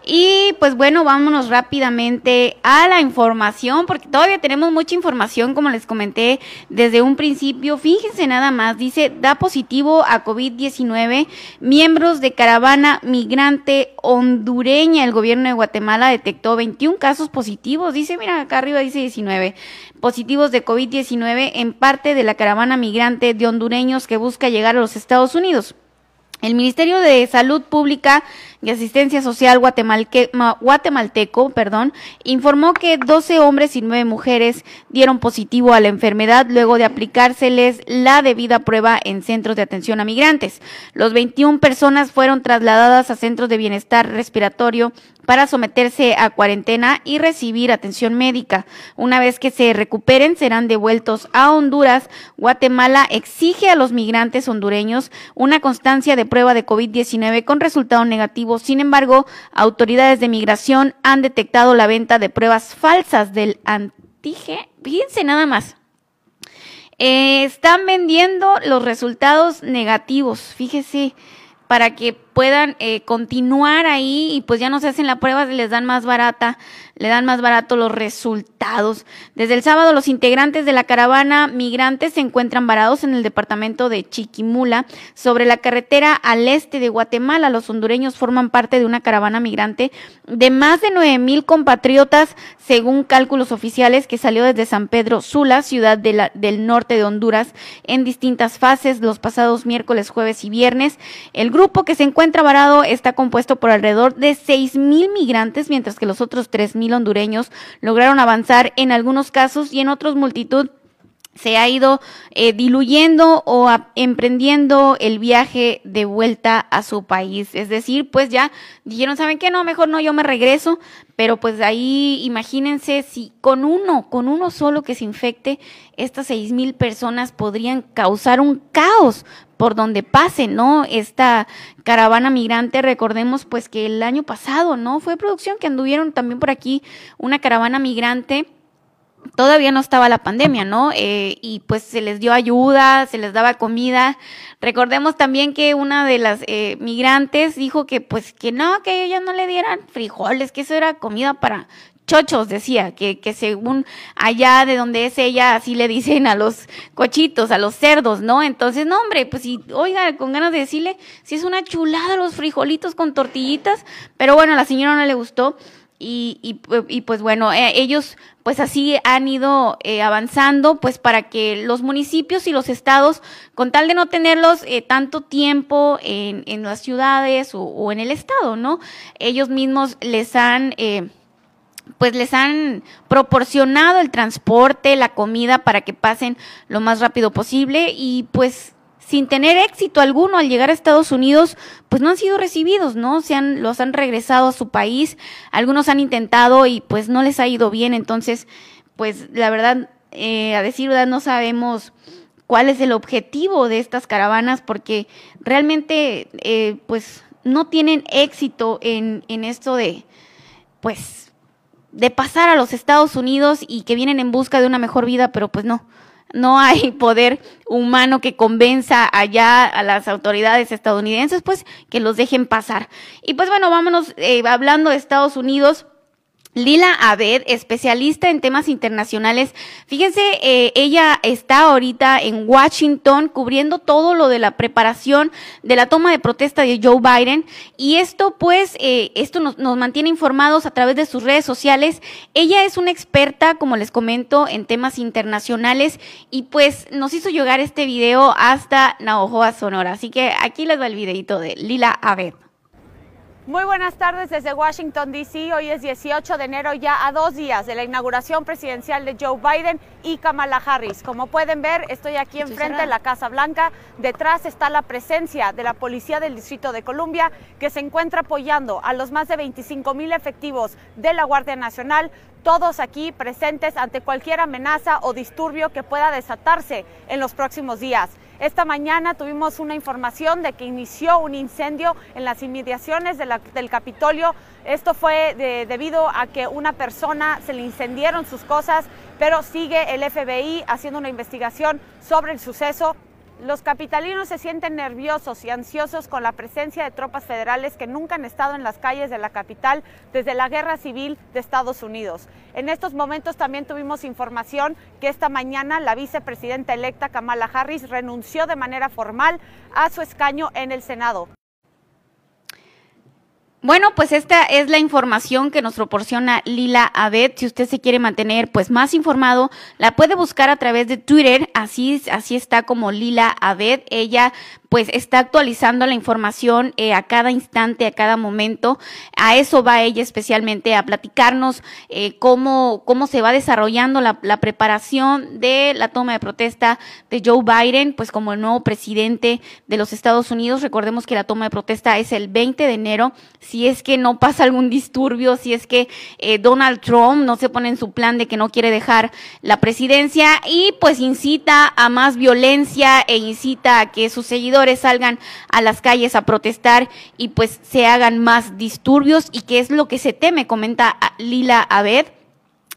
Y pues bueno, vámonos rápidamente a la información, porque todavía tenemos mucha información, como les comenté desde un principio. Fíjense nada más, dice, da positivo a COVID-19 miembros de caravana migrante hondureña. El gobierno de Guatemala detectó 21 casos positivos, dice, mira, acá arriba dice 19 positivos de COVID-19 en parte de la caravana migrante de hondureños que busca llegar a los Estados Unidos. El Ministerio de Salud Pública y Asistencia Social guatemalteco perdón, informó que 12 hombres y 9 mujeres dieron positivo a la enfermedad luego de aplicárseles la debida prueba en centros de atención a migrantes. Los 21 personas fueron trasladadas a centros de bienestar respiratorio para someterse a cuarentena y recibir atención médica. Una vez que se recuperen, serán devueltos a Honduras. Guatemala exige a los migrantes hondureños una constancia de prueba de COVID-19 con resultado negativo. Sin embargo, autoridades de migración han detectado la venta de pruebas falsas del antígeno. Fíjense nada más. Eh, están vendiendo los resultados negativos. Fíjese para que puedan eh, continuar ahí y pues ya no se hacen la prueba, les dan más barata, le dan más barato los resultados. Desde el sábado los integrantes de la caravana migrantes se encuentran varados en el departamento de Chiquimula sobre la carretera al este de Guatemala. Los hondureños forman parte de una caravana migrante de más de nueve mil compatriotas según cálculos oficiales que salió desde San Pedro Sula, ciudad del norte de Honduras, en distintas fases los pasados miércoles, jueves y viernes. El grupo que se encuentra varado está compuesto por alrededor de seis mil migrantes, mientras que los otros tres mil hondureños lograron avanzar en algunos casos y en otros multitud se ha ido eh, diluyendo o emprendiendo el viaje de vuelta a su país. Es decir, pues ya dijeron, ¿saben qué? No, mejor no, yo me regreso. Pero pues ahí imagínense si con uno, con uno solo que se infecte, estas seis mil personas podrían causar un caos por donde pase, ¿no? Esta caravana migrante, recordemos pues que el año pasado, ¿no? Fue producción que anduvieron también por aquí una caravana migrante todavía no estaba la pandemia, ¿no? Eh, y pues se les dio ayuda, se les daba comida. Recordemos también que una de las eh, migrantes dijo que pues que no, que ellos no le dieran frijoles, que eso era comida para chochos, decía, que, que según allá de donde es ella, así le dicen a los cochitos, a los cerdos, ¿no? Entonces, no, hombre, pues si, oiga, con ganas de decirle, si es una chulada los frijolitos con tortillitas, pero bueno, a la señora no le gustó. Y, y, pues bueno, eh, ellos pues así han ido eh, avanzando pues para que los municipios y los estados, con tal de no tenerlos eh, tanto tiempo en, en las ciudades o, o, en el estado, ¿no? Ellos mismos les han pues les han proporcionado el transporte, la comida para que pasen lo más rápido posible y pues sin tener éxito alguno al llegar a Estados Unidos, pues no han sido recibidos, ¿no? Se han, los han regresado a su país, algunos han intentado y pues no les ha ido bien, entonces, pues la verdad, eh, a decir verdad, no sabemos cuál es el objetivo de estas caravanas porque realmente, eh, pues no tienen éxito en, en esto de, pues, de pasar a los Estados Unidos y que vienen en busca de una mejor vida, pero pues no, no hay poder humano que convenza allá a las autoridades estadounidenses, pues que los dejen pasar. Y pues bueno, vámonos eh, hablando de Estados Unidos. Lila Abed, especialista en temas internacionales. Fíjense, eh, ella está ahorita en Washington cubriendo todo lo de la preparación de la toma de protesta de Joe Biden. Y esto, pues, eh, esto nos, mantiene informados a través de sus redes sociales. Ella es una experta, como les comento, en temas internacionales y pues nos hizo llegar este video hasta Navajoa, Sonora. Así que aquí les va el videito de Lila Abed. Muy buenas tardes desde Washington, D.C. Hoy es 18 de enero, ya a dos días de la inauguración presidencial de Joe Biden y Kamala Harris. Como pueden ver, estoy aquí enfrente de la Casa Blanca. Detrás está la presencia de la Policía del Distrito de Columbia, que se encuentra apoyando a los más de 25 mil efectivos de la Guardia Nacional todos aquí presentes ante cualquier amenaza o disturbio que pueda desatarse en los próximos días. Esta mañana tuvimos una información de que inició un incendio en las inmediaciones del Capitolio. Esto fue de, debido a que una persona se le incendieron sus cosas, pero sigue el FBI haciendo una investigación sobre el suceso. Los capitalinos se sienten nerviosos y ansiosos con la presencia de tropas federales que nunca han estado en las calles de la capital desde la Guerra Civil de Estados Unidos. En estos momentos también tuvimos información que esta mañana la vicepresidenta electa Kamala Harris renunció de manera formal a su escaño en el Senado. Bueno, pues esta es la información que nos proporciona Lila Abed. Si usted se quiere mantener pues más informado, la puede buscar a través de Twitter. Así, así está como Lila Abed. Ella pues está actualizando la información eh, a cada instante, a cada momento. A eso va ella especialmente, a platicarnos eh, cómo, cómo se va desarrollando la, la, preparación de la toma de protesta de Joe Biden, pues como el nuevo presidente de los Estados Unidos. Recordemos que la toma de protesta es el 20 de enero. Si es que no pasa algún disturbio, si es que eh, Donald Trump no se pone en su plan de que no quiere dejar la presidencia y pues incita a más violencia e incita a que sus seguidores salgan a las calles a protestar y pues se hagan más disturbios y que es lo que se teme, comenta Lila Abed.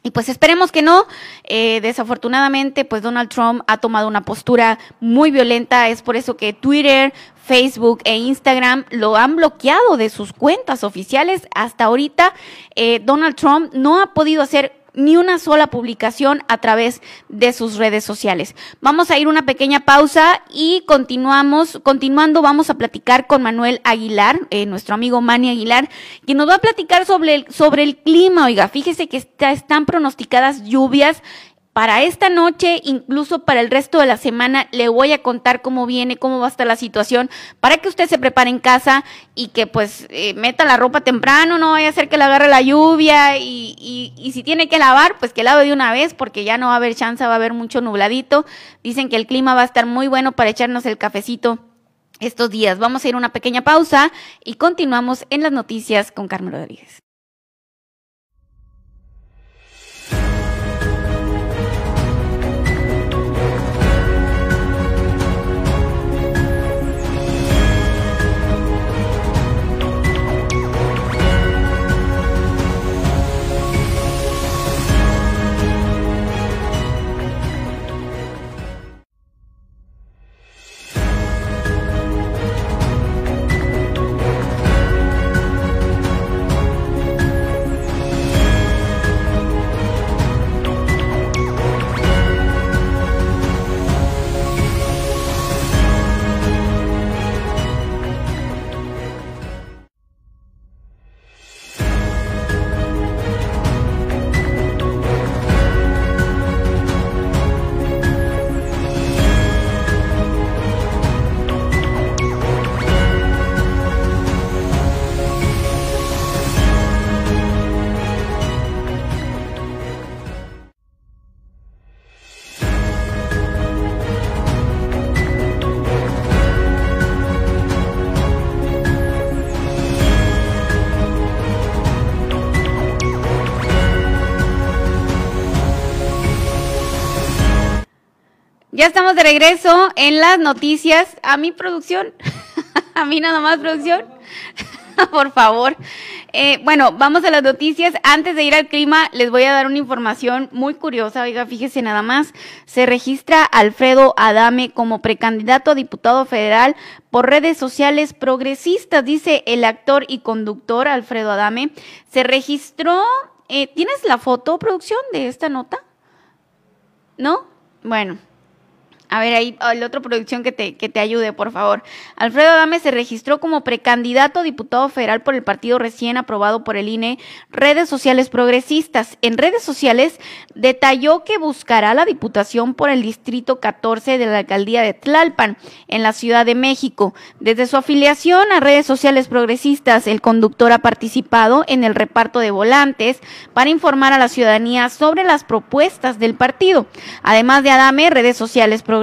Y pues esperemos que no. Eh, desafortunadamente, pues Donald Trump ha tomado una postura muy violenta. Es por eso que Twitter, Facebook e Instagram lo han bloqueado de sus cuentas oficiales. Hasta ahorita, eh, Donald Trump no ha podido hacer ni una sola publicación a través de sus redes sociales. Vamos a ir una pequeña pausa y continuamos, continuando vamos a platicar con Manuel Aguilar, eh, nuestro amigo Manny Aguilar, que nos va a platicar sobre el, sobre el clima. Oiga, fíjese que está, están pronosticadas lluvias para esta noche, incluso para el resto de la semana, le voy a contar cómo viene, cómo va a estar la situación, para que usted se prepare en casa y que pues eh, meta la ropa temprano, no vaya a ser que le agarre la lluvia y, y, y, si tiene que lavar, pues que lave de una vez porque ya no va a haber chance, va a haber mucho nubladito. Dicen que el clima va a estar muy bueno para echarnos el cafecito estos días. Vamos a ir a una pequeña pausa y continuamos en las noticias con Carmen Rodríguez. Regreso en las noticias. A mi producción, a mí nada más producción. Por favor. Eh, bueno, vamos a las noticias. Antes de ir al clima, les voy a dar una información muy curiosa. Oiga, fíjese nada más. Se registra Alfredo Adame como precandidato a diputado federal por redes sociales progresistas, dice el actor y conductor Alfredo Adame. Se registró. Eh, ¿Tienes la foto, producción, de esta nota? ¿No? Bueno, a ver, ahí, la otra producción que te, que te ayude, por favor. Alfredo Adame se registró como precandidato a diputado federal por el partido recién aprobado por el INE, Redes Sociales Progresistas. En redes sociales detalló que buscará la diputación por el distrito 14 de la alcaldía de Tlalpan, en la Ciudad de México. Desde su afiliación a Redes Sociales Progresistas, el conductor ha participado en el reparto de volantes para informar a la ciudadanía sobre las propuestas del partido. Además de Adame, Redes Sociales Progresistas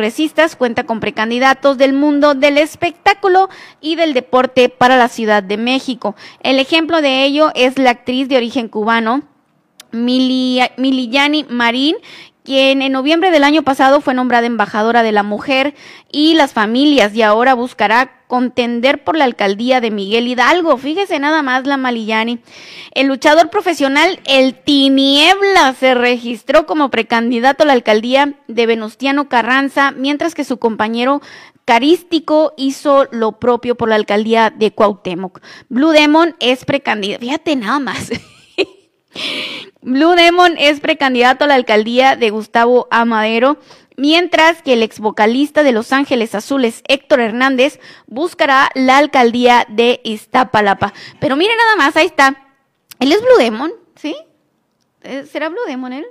cuenta con precandidatos del mundo del espectáculo y del deporte para la Ciudad de México. El ejemplo de ello es la actriz de origen cubano, Miliyani Marín, quien en noviembre del año pasado fue nombrada embajadora de la mujer y las familias y ahora buscará contender por la alcaldía de Miguel Hidalgo. Fíjese nada más la Malillani. El luchador profesional El Tiniebla se registró como precandidato a la alcaldía de Venustiano Carranza, mientras que su compañero Carístico hizo lo propio por la alcaldía de Cuauhtémoc. Blue Demon es precandidato. Fíjate nada más. Blue Demon es precandidato a la alcaldía de Gustavo Amadero, mientras que el ex vocalista de Los Ángeles Azules, Héctor Hernández, buscará la alcaldía de Iztapalapa. Pero mire nada más, ahí está. Él es Blue Demon, ¿sí? Eh, ¿Será Blue Demon él?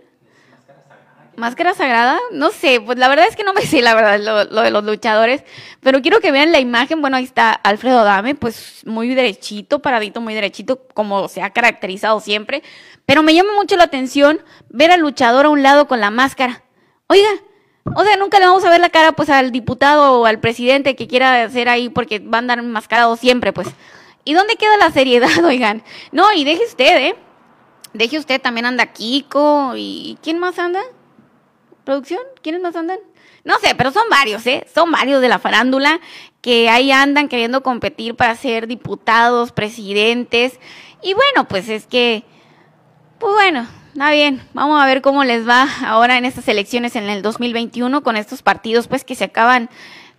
Máscara sagrada, no sé, pues la verdad es que no me sé la verdad lo, de los luchadores, pero quiero que vean la imagen, bueno, ahí está Alfredo Dame, pues muy derechito, paradito, muy derechito, como se ha caracterizado siempre, pero me llama mucho la atención ver al luchador a un lado con la máscara. Oiga, o sea, nunca le vamos a ver la cara pues al diputado o al presidente que quiera hacer ahí porque va a andar enmascarado siempre, pues. ¿Y dónde queda la seriedad, oigan? No, y deje usted, ¿eh? Deje usted, también anda Kiko y ¿quién más anda? ¿Producción? ¿Quiénes más andan? No sé, pero son varios, ¿eh? Son varios de la farándula que ahí andan queriendo competir para ser diputados, presidentes. Y bueno, pues es que, pues bueno, está bien. Vamos a ver cómo les va ahora en estas elecciones en el 2021 con estos partidos, pues que se acaban,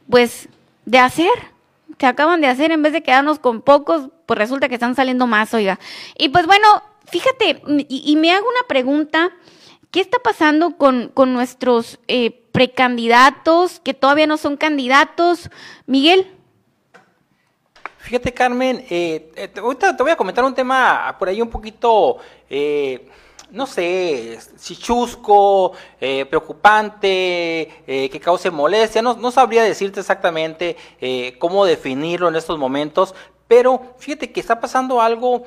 pues, de hacer. Se acaban de hacer en vez de quedarnos con pocos, pues resulta que están saliendo más, oiga. Y pues bueno, fíjate, y, y me hago una pregunta ¿Qué está pasando con, nuestros eh, precandidatos que todavía no son candidatos? Miguel. Fíjate, Carmen, eh, eh ahorita te voy a comentar un tema por ahí un poquito, eh, no sé, si chusco, preocupante, que cause molestia. No sabría decirte exactamente cómo definirlo en estos momentos, pero fíjate que está pasando algo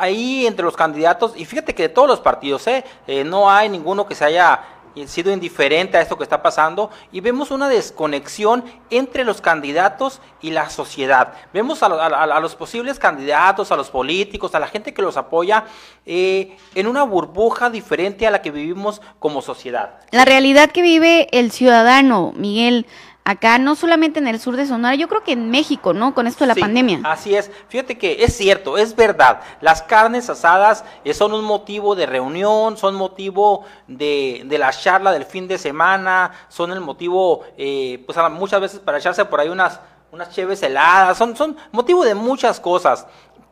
ahí entre los candidatos, y fíjate que de todos los partidos, ¿eh? ¿eh? no hay ninguno que se haya sido indiferente a esto que está pasando y vemos una desconexión entre los candidatos y la sociedad. Vemos a, los posibles candidatos, a los políticos, a la gente que los apoya eh, en una burbuja diferente a la que vivimos como sociedad. La realidad que vive el ciudadano, Miguel, acá, no solamente en el sur de Sonora, yo creo que en México, ¿no? Con esto de la pandemia. Así es. Fíjate que es cierto, es verdad. Las carnes asadas eh, son un motivo de reunión, son motivo de, de, la charla del fin de semana, son el motivo, eh, pues muchas veces para echarse por ahí unas unas cheves heladas, son, son motivo de muchas cosas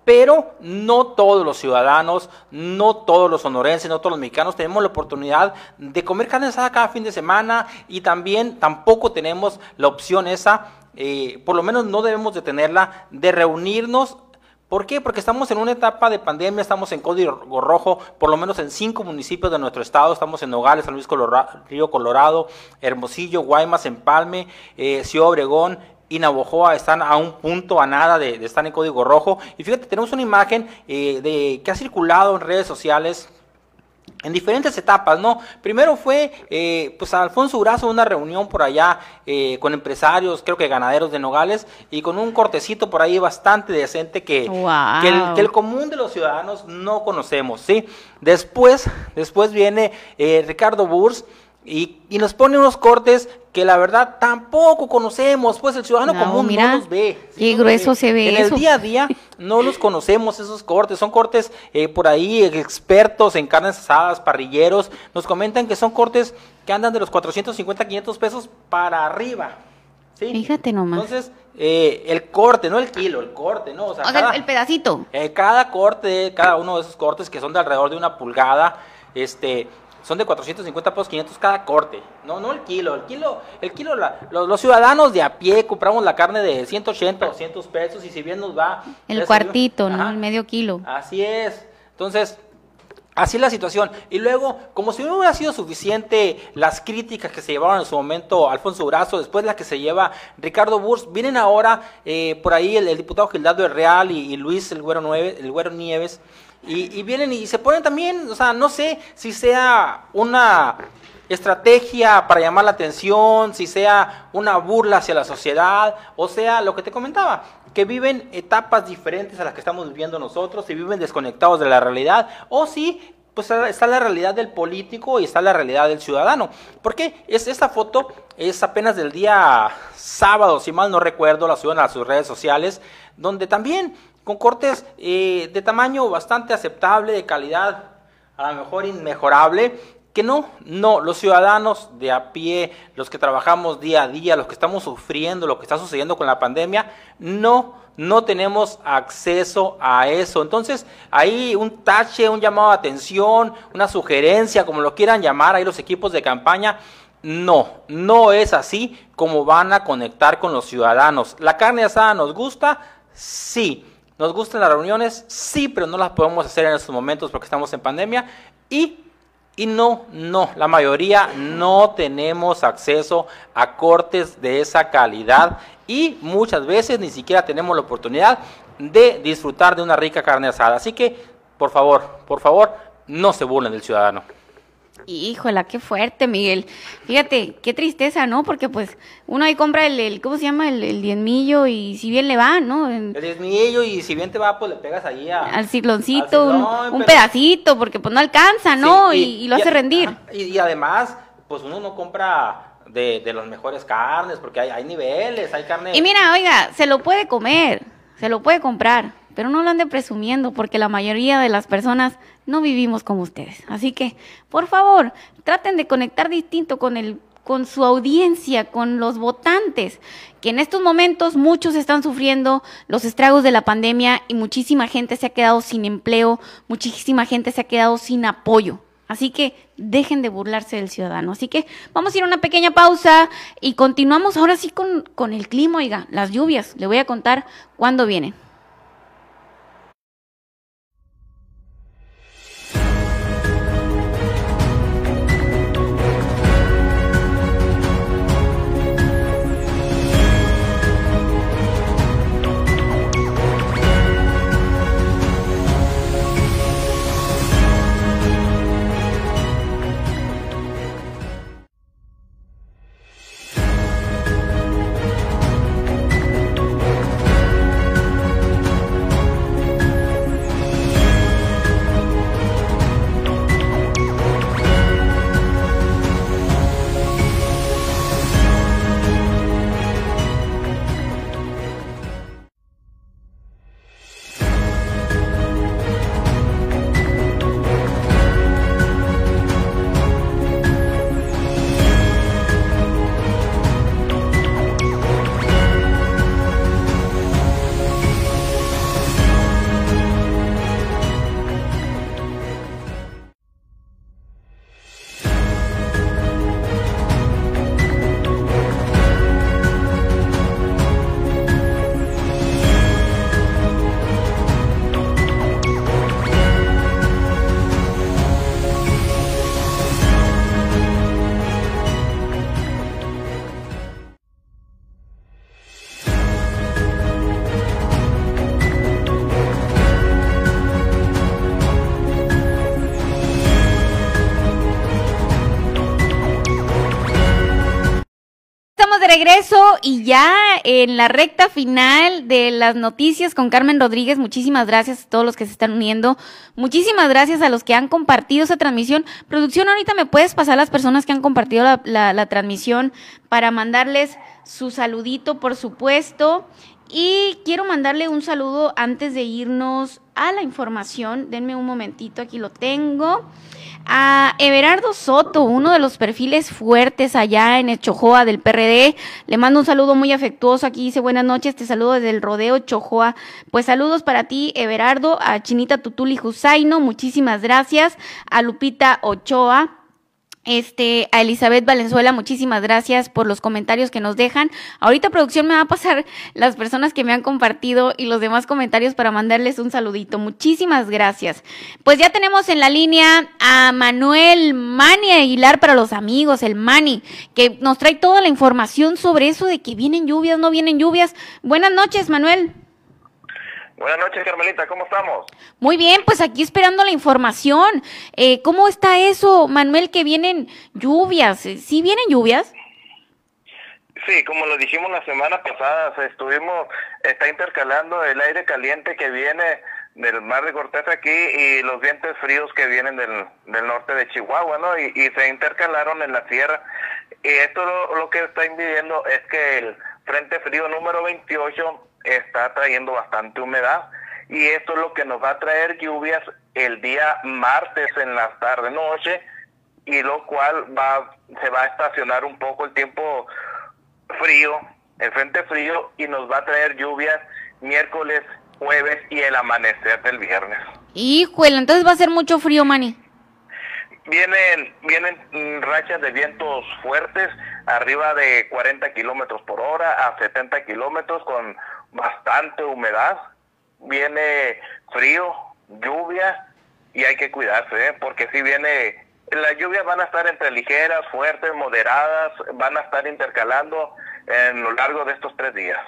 pero no todos los ciudadanos, no todos los sonorenses, no todos los mexicanos tenemos la oportunidad de comer carne asada cada fin de semana y también tampoco tenemos la opción esa, eh, por lo menos no debemos de tenerla, de reunirnos ¿Por qué? Porque estamos en una etapa de pandemia, estamos en código rojo, por lo menos en cinco municipios de nuestro estado, estamos en Nogales, San Luis Colorado, Río Colorado, Hermosillo, Guaymas, Empalme, eh, Ciudad Obregón, y Navojoa están a un punto, a nada de, estar en código rojo. Y fíjate, tenemos una imagen eh, de, que ha circulado en redes sociales en diferentes etapas, ¿no? Primero fue, eh, pues, Alfonso Urazo, una reunión por allá eh, con empresarios, creo que ganaderos de Nogales, y con un cortecito por ahí bastante decente que, que, el, común de los ciudadanos no conocemos, ¿sí? Después, después viene Ricardo Burs, y, y nos pone unos cortes que la verdad tampoco conocemos, pues el ciudadano No, común mira, no los ve. qué no los grueso se ve En eso. el día a día no los conocemos esos cortes, son cortes eh, por ahí, expertos en carnes asadas, parrilleros, nos comentan que son cortes que andan de los 450, 500 pesos para arriba. ¿sí? Fíjate nomás. Entonces, eh, el corte, no el kilo, el corte, ¿no? O sea, O sea, cada- el pedacito. eh, cada corte, cada uno de esos cortes que son de alrededor de una pulgada, este, son de 450 pesos, 500 cada corte. No, no el kilo. El kilo, el kilo la- los, los ciudadanos de a pie compramos la carne de 180, 200 pesos y si bien nos va... El cuartito, ¿no? Ajá. El medio kilo. Así es. Entonces, así es la situación. Y luego, como si no hubiera sido suficiente las críticas que se llevaron en su momento Alfonso Durazo, después la que se lleva Ricardo Burs, vienen ahora eh, por ahí el, el diputado Gildardo Real y, y Luis el Güero, Nueve- el Güero Nieves, y, y vienen y se ponen también, o sea, no sé si sea una estrategia para llamar la atención, si sea una burla hacia la sociedad, o sea, lo que te comentaba, que viven etapas diferentes a las que estamos viviendo nosotros y viven desconectados de la realidad, o si pues está la realidad del político y está la realidad del ciudadano. Porque es, esta foto es apenas del día sábado, si mal no recuerdo, la suben a sus redes sociales, donde también con cortes eh, de tamaño bastante aceptable, de calidad a lo mejor inmejorable, que no, no, los ciudadanos de a pie, los que trabajamos día a día, los que estamos sufriendo lo que está sucediendo con la pandemia, no, no tenemos acceso a eso. Entonces, ahí un tache, un llamado de atención, una sugerencia, como lo quieran llamar, ahí los equipos de campaña, no, no es así como van a conectar con los ciudadanos. ¿La carne asada nos gusta? Sí. ¿Nos gustan las reuniones? Sí, pero no las podemos hacer en estos momentos porque estamos en pandemia. Y, y no, no, la mayoría no tenemos acceso a cortes de esa calidad y muchas veces ni siquiera tenemos la oportunidad de disfrutar de una rica carne asada. Así que, por favor, por favor, no se burlen del ciudadano. Híjola, qué fuerte, Miguel. Fíjate, qué tristeza, ¿no? Porque pues uno ahí compra el, el ¿cómo se llama? El, el diezmillo y si bien le va, ¿no? En- El diezmillo y si bien te va, pues le pegas ahí a... al cicloncito, al un, ciclón, un pero- pedacito, porque pues no alcanza, ¿no? Sí, y, y lo hace rendir. Y, y además, pues uno no compra de, de las mejores carnes, porque hay, hay niveles, hay carne... Y mira, oiga, se lo puede comer, se lo puede comprar, pero no lo ande presumiendo porque la mayoría de las personas no vivimos como ustedes. Así que, por favor, traten de conectar distinto con el con su audiencia, con los votantes, que en estos momentos muchos están sufriendo los estragos de la pandemia y muchísima gente se ha quedado sin empleo, muchísima gente se ha quedado sin apoyo. Así que dejen de burlarse del ciudadano. Así que vamos a ir a una pequeña pausa y continuamos ahora sí con, con el clima, oiga, las lluvias. Le voy a contar cuándo vienen. Y ya en la recta final de las noticias con Carmen Rodríguez. Muchísimas gracias a todos los que se están uniendo. Muchísimas gracias a los que han compartido esa transmisión. Producción, ahorita me puedes pasar las personas que han compartido la, la transmisión para mandarles su saludito, por supuesto. Y quiero mandarle un saludo antes de irnos a la información. Denme un momentito, aquí lo tengo. A Everardo Soto, uno de los perfiles fuertes allá en el Chojoa del PRD. Le mando un saludo muy afectuoso. Aquí dice buenas noches, te saludo desde el Rodeo Chojoa. Pues saludos para ti, Everardo, a Chinita Tutuli Husaino, muchísimas gracias. A Lupita Ochoa, este, a Elizabeth Valenzuela, muchísimas gracias por los comentarios que nos dejan. Ahorita producción me va a pasar las personas que me han compartido y los demás comentarios para mandarles un saludito. Muchísimas gracias. Pues ya tenemos en la línea a Manuel Mani Aguilar para los amigos, el Mani, que nos trae toda la información sobre eso de que vienen lluvias, no vienen lluvias. Buenas noches, Manuel. Buenas noches, Carmelita, ¿cómo estamos? Muy bien, pues aquí esperando la información. Eh, ¿Cómo está eso, Manuel, que vienen lluvias? ¿Sí vienen lluvias? Sí, como lo dijimos la semana pasada, estuvimos, está intercalando el aire caliente que viene del mar de Cortés aquí y los vientos fríos que vienen del, del norte de Chihuahua, ¿no? Y, se intercalaron en la sierra. Y esto lo, lo que está impidiendo es que el frente frío número 28 está trayendo bastante humedad y esto es lo que nos va a traer lluvias el día martes en la tarde noche y lo cual va se va a estacionar un poco el tiempo frío, el frente frío y nos va a traer lluvias miércoles, jueves y el amanecer del viernes. Híjole, entonces va a ser mucho frío, Mani. Vienen, vienen rachas de vientos fuertes, arriba de 40 kilómetros por hora a 70 kilómetros con bastante humedad, viene frío, lluvia y hay que cuidarse, ¿eh? porque si viene, las lluvias van a estar entre ligeras, fuertes, moderadas, van a estar intercalando en lo largo de estos tres días.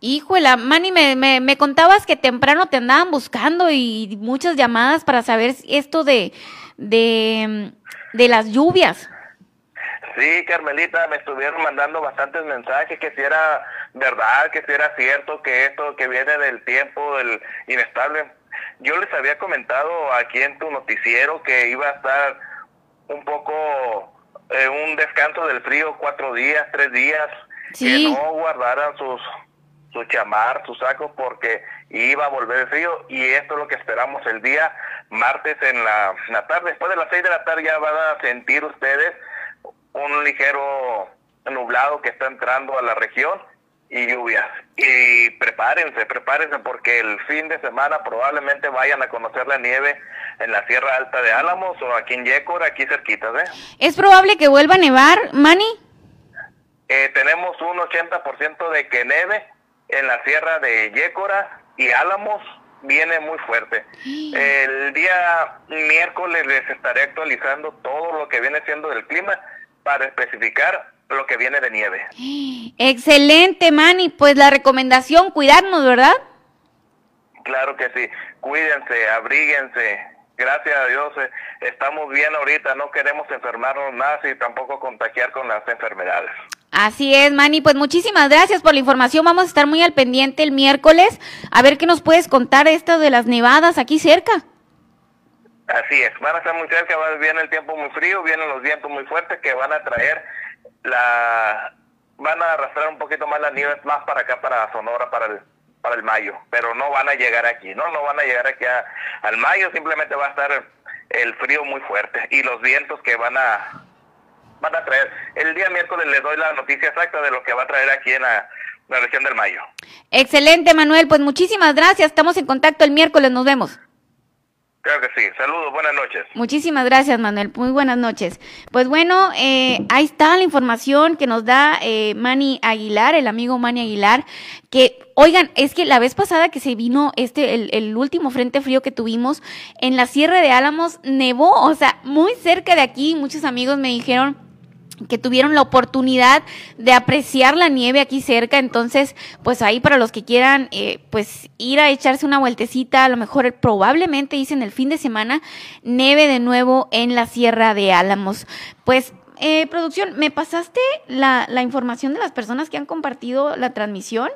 Híjole, Manny, me, me, me, contabas que temprano te andaban buscando y muchas llamadas para saber esto de, de, de las lluvias. Sí, Carmelita, me estuvieron mandando bastantes mensajes que si era verdad, que si era cierto, que esto que viene del tiempo, del inestable. Yo les había comentado aquí en tu noticiero que iba a estar un poco eh, un descanso del frío, cuatro días, tres días, que no guardaran sus su chamar, sus sacos, porque iba a volver el frío y esto es lo que esperamos el día martes en la, en la tarde. Después de las seis de la tarde ya van a sentir ustedes un ligero nublado que está entrando a la región y lluvias. Y prepárense, prepárense porque el fin de semana probablemente vayan a conocer la nieve en la Sierra Alta de Álamos o aquí en Yécora, aquí cerquita, ¿eh? ¿Es probable que vuelva a nevar, Manny? Eh, tenemos un 80% de que neve en la Sierra de Yécora y Álamos viene muy fuerte. El día miércoles les estaré actualizando todo lo que viene siendo del clima para especificar lo que viene de nieve. Excelente, Manny. Pues la recomendación, cuidarnos, ¿verdad? Claro que sí. Cuídense, abríguense. Gracias a Dios eh, estamos bien ahorita. No queremos enfermarnos más y tampoco contagiar con las enfermedades. Así es, Manny. Pues muchísimas gracias por la información. Vamos a estar muy al pendiente el miércoles. A ver qué nos puedes contar esto de las nevadas aquí cerca. Así es, van a estar muy cerca, viene el tiempo muy frío, vienen los vientos muy fuertes que van a traer la, van a arrastrar un poquito más las nieves más para acá, para Sonora, para el, para el mayo, pero no van a llegar aquí, ¿no? No van a llegar aquí al mayo, simplemente va a estar el frío muy fuerte y los vientos que van a, van a traer. El día miércoles les doy la noticia exacta de lo que va a traer aquí en la, la región del mayo. Excelente, Manuel, pues muchísimas gracias, estamos en contacto el miércoles, nos vemos. Claro que sí. Saludos, buenas noches. Muchísimas gracias, Manuel. Muy buenas noches. Pues bueno, eh, ahí está la información que nos da eh, Manny Aguilar, el amigo Manny Aguilar, que, oigan, es que la vez pasada que se vino este, el, el último frente frío que tuvimos en la Sierra de Álamos, nevó, o sea, muy cerca de aquí, muchos amigos me dijeron que tuvieron la oportunidad de apreciar la nieve aquí cerca, entonces pues ahí para los que quieran eh, pues ir a echarse una vueltecita, a lo mejor probablemente dicen el fin de semana, nieve de nuevo en la Sierra de Álamos. Pues eh, producción, ¿me pasaste la, la información de las personas que han compartido la transmisión?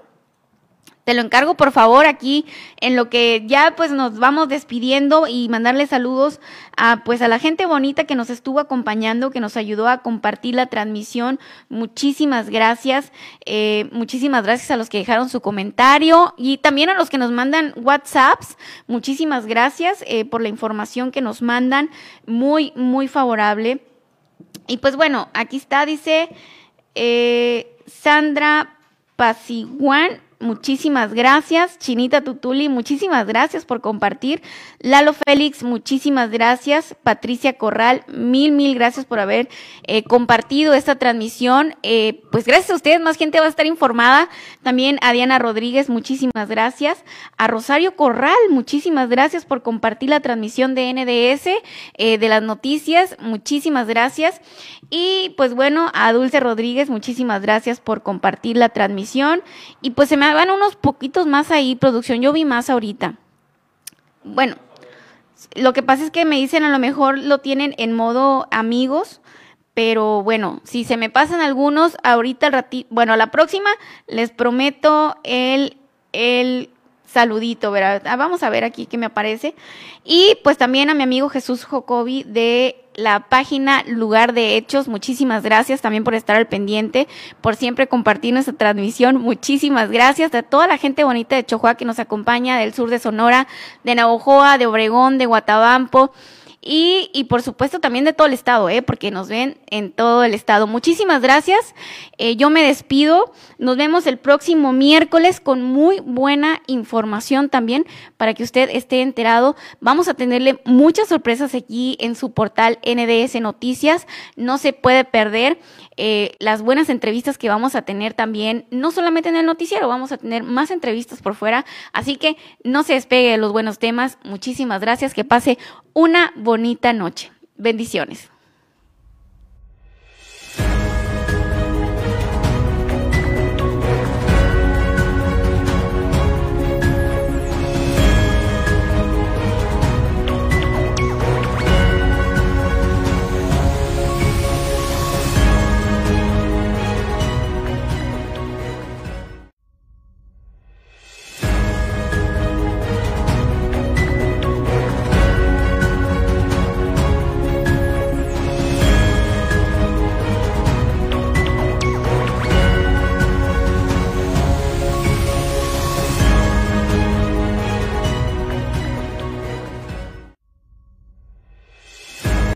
Te lo encargo, por favor, aquí en lo que ya pues nos vamos despidiendo y mandarle saludos a pues a la gente bonita que nos estuvo acompañando, que nos ayudó a compartir la transmisión. Muchísimas gracias. Eh, muchísimas gracias a los que dejaron su comentario y también a los que nos mandan WhatsApps. Muchísimas gracias eh, por la información que nos mandan. Muy, muy favorable. Y pues bueno, aquí está, dice eh, Sandra Pasiguan muchísimas gracias. Chinita Tutuli, muchísimas gracias por compartir. Lalo Félix, muchísimas gracias. Patricia Corral, mil, mil gracias por haber eh, compartido esta transmisión. Eh, pues gracias a ustedes, más gente va a estar informada. También a Diana Rodríguez, muchísimas gracias. A Rosario Corral, muchísimas gracias por compartir la transmisión de NDS, eh, de las noticias, muchísimas gracias. Y pues bueno, a Dulce Rodríguez, muchísimas gracias por compartir la transmisión. Y pues se me van unos poquitos más ahí, producción. Yo vi más ahorita. Bueno, lo que pasa es que me dicen a lo mejor lo tienen en modo amigos, pero bueno, si se me pasan algunos, ahorita el ratito, bueno, la próxima les prometo el, el saludito, ¿verdad? Ah, vamos a ver aquí qué me aparece. Y pues también a mi amigo Jesús Jocobi de la página Lugar de Hechos. Muchísimas gracias también por estar al pendiente, por siempre compartir nuestra transmisión. Muchísimas gracias a toda la gente bonita de Chojoa que nos acompaña, del sur de Sonora, de Navojoa, de Obregón, de Guatabampo. Y, por supuesto también de todo el estado, ¿eh? porque nos ven en todo el estado. Muchísimas gracias. Eh, yo me despido. Nos vemos el próximo miércoles con muy buena información también para que usted esté enterado. Vamos a tenerle muchas sorpresas aquí en su portal NDS Noticias. No se puede perder eh, las buenas entrevistas que vamos a tener también, no solamente en el noticiero, vamos a tener más entrevistas por fuera. Así que no se despegue de los buenos temas. Muchísimas gracias. Que pase una bonita noche. Bendiciones.